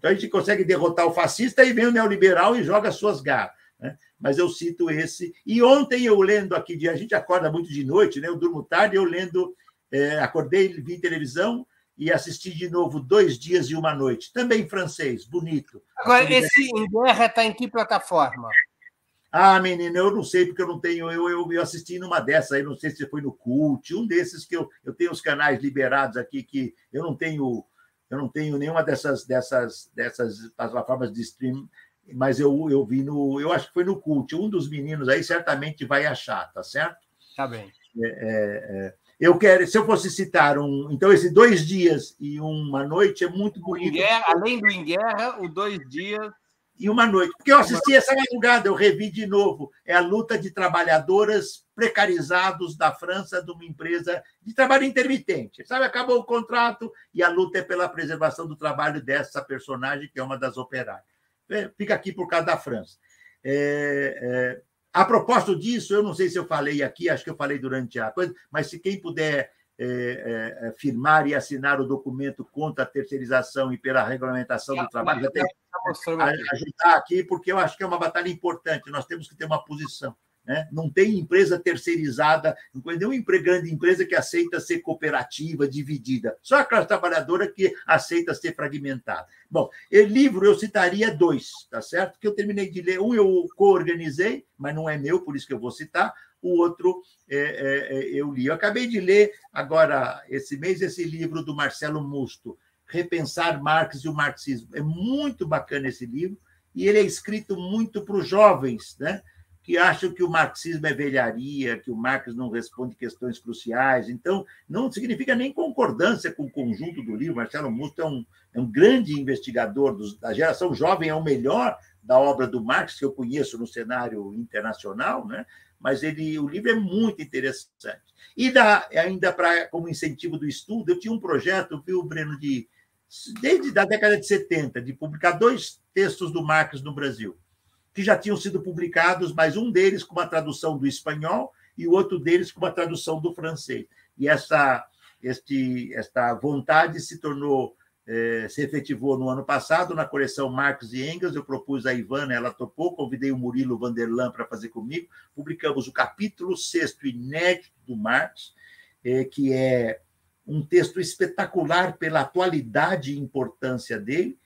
Então a gente consegue derrotar o fascista e vem o neoliberal e joga suas garras. Né? Mas eu cito esse. E ontem eu lendo aqui, a gente acorda muito de noite, né? Eu durmo tarde, eu lendo, é, acordei, vi televisão e assisti de novo Dois Dias e Uma Noite, também francês, bonito. Agora, esse Em Guerra está em que plataforma? Ah, menina, eu não sei, porque eu não tenho. Eu, eu, eu assisti numa dessas aí, não sei se foi no Cult, um desses que eu, eu tenho os canais liberados aqui, que eu não tenho, eu não tenho nenhuma dessas, dessas, dessas plataformas de stream, mas eu, eu vi no. Eu acho que foi no Cult. Um dos meninos aí certamente vai achar, tá certo? Tá bem. É, é, é. eu quero, se eu fosse citar um. Então, esse dois dias e uma noite é muito bonito. Guerra, além do Em Guerra, o dois dias e uma noite. Porque eu assisti essa madrugada, eu revi de novo. É a luta de trabalhadores precarizados da França de uma empresa de trabalho intermitente. Sabe, acabou o contrato e a luta é pela preservação do trabalho dessa personagem, que é uma das operárias. É, fica aqui por causa da França. É, é, a propósito disso, eu não sei se eu falei aqui, acho que eu falei durante a coisa, mas se quem puder firmar e assinar o documento contra a terceirização e pela regulamentação do trabalho, até ajudar aqui, porque eu acho que é uma batalha importante. Nós temos que ter uma posição. Né? Não tem empresa terceirizada, não tem nenhuma grande empresa que aceita ser cooperativa, dividida. Só a classe trabalhadora que aceita ser fragmentada. Bom, o livro eu citaria dois, tá certo? Que eu terminei de ler. Um eu co-organizei, mas não é meu, por isso que eu vou citar. O outro é, é, é eu li. Eu acabei de ler agora, esse mês, esse livro do Marcelo Musto, Repensar Marx e o Marxismo. É muito bacana esse livro, e ele é escrito muito para os jovens, né? que acham que o marxismo é velharia, que o Marx não responde questões cruciais. Então, não significa nem concordância com o conjunto do livro. Marcelo Musto é um, é um grande investigador dos, da geração jovem, é o melhor da obra do Marx que eu conheço no cenário internacional, né? Mas ele, o livro é muito interessante. E ainda para como incentivo do estudo, eu tinha um projeto, viu, Breno, de desde a década de 70, de publicar dois textos do Marx no Brasil, que já tinham sido publicados, mas um deles com uma tradução do espanhol e o outro deles com uma tradução do francês. E essa, este, esta vontade se tornou, eh, se efetivou no ano passado na coleção Marx e Engels. Eu propus a Ivana, ela topou, convidei o Murilo Vanderlan para fazer comigo. Publicamos o capítulo sexto inédito do Marx, eh, que é um texto espetacular pela atualidade e importância dele,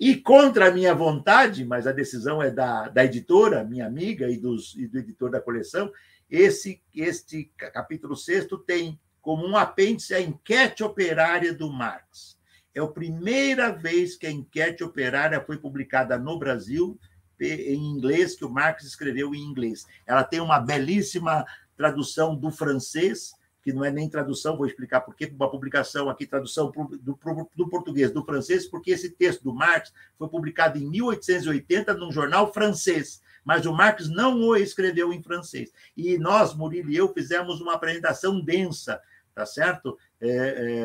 e contra a minha vontade, mas a decisão é da, da editora, minha amiga, e, dos, e do editor da coleção, esse este capítulo sexto tem como um apêndice a enquete operária do Marx. É a primeira vez que a enquete operária foi publicada no Brasil em inglês, que o Marx escreveu em inglês. Ela tem uma belíssima tradução do francês, que não é nem tradução, vou explicar por que uma publicação aqui, tradução do, do, português, do francês, porque esse texto do Marx foi publicado em 1880 num jornal francês, mas o Marx não o escreveu em francês. E nós, Murilo e eu, fizemos uma apresentação densa, tá certo? É,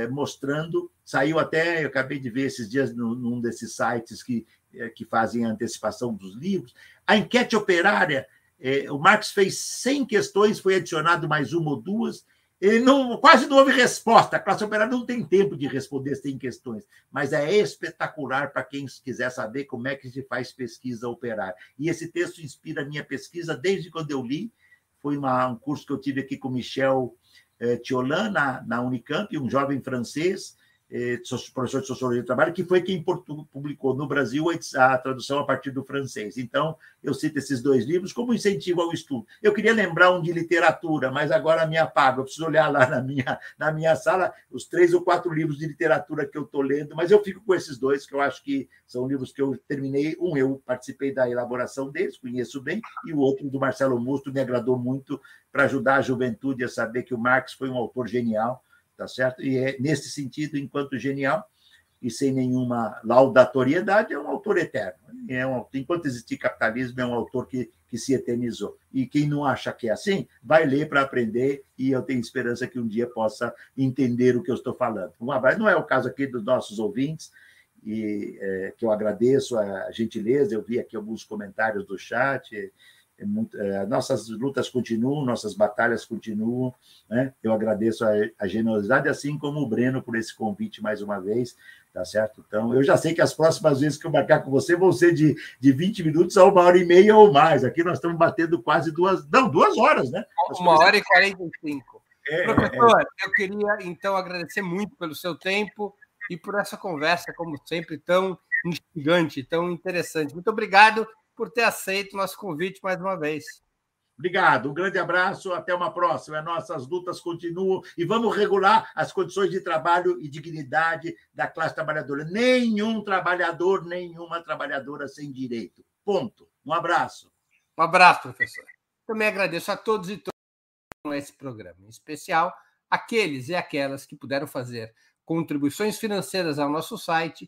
é, mostrando, saiu até, eu acabei de ver esses dias num, num desses sites que, é, que fazem a antecipação dos livros, a enquete operária, é, o Marx fez 100 questões, foi adicionado mais uma ou duas, ele não, quase não houve resposta. A classe operária não tem tempo de responder sem questões, mas é espetacular para quem quiser saber como é que se faz pesquisa operária. E esse texto inspira a minha pesquisa desde quando eu li. Foi uma, um curso que eu tive aqui com Michel eh, Thiolan, na, na Unicamp, um jovem francês, eh, professor de Sociologia do Trabalho, que foi quem publicou no Brasil a tradução a partir do francês. Então, eu cito esses dois livros como incentivo ao estudo. Eu queria lembrar um de literatura, mas agora me apago. Eu preciso olhar lá na minha, na minha sala os três ou quatro livros de literatura que eu estou lendo, mas eu fico com esses dois, que eu acho que são livros que eu terminei. Um, eu participei da elaboração deles, conheço bem, e o outro, do Marcelo Musto, me agradou muito para ajudar a juventude a saber que o Marx foi um autor genial tá certo? E é nesse sentido, enquanto genial, e sem nenhuma laudatoriedade, é um autor eterno. É um, enquanto existir capitalismo, é um autor que, que se eternizou. E quem não acha que é assim, vai ler para aprender, e eu tenho esperança que um dia possa entender o que eu estou falando. Mas não é o caso aqui dos nossos ouvintes, e é, que eu agradeço a gentileza, eu vi aqui alguns comentários do chat, é muito, é, nossas lutas continuam, nossas batalhas continuam. Né? Eu agradeço a, a, generosidade, assim como o Breno por esse convite mais uma vez, tá certo? Então, eu já sei que as próximas vezes que eu marcar com você vão ser de, de 20 minutos a uma hora e meia ou mais. Aqui nós estamos batendo quase duas, não, duas horas, né? Uma hora e 45. É, Professor, é... eu queria então agradecer muito pelo seu tempo e por essa conversa, como sempre, tão instigante, tão interessante. Muito obrigado por ter aceito o nosso convite mais uma vez. Obrigado, um grande abraço, até uma próxima. Nossas lutas continuam e vamos regular as condições de trabalho e dignidade da classe trabalhadora. Nenhum trabalhador, nenhuma trabalhadora sem direito. Ponto. Um abraço. Um abraço, professor. Também agradeço a todos e todas com esse programa, em especial aqueles e aquelas que puderam fazer contribuições financeiras ao nosso site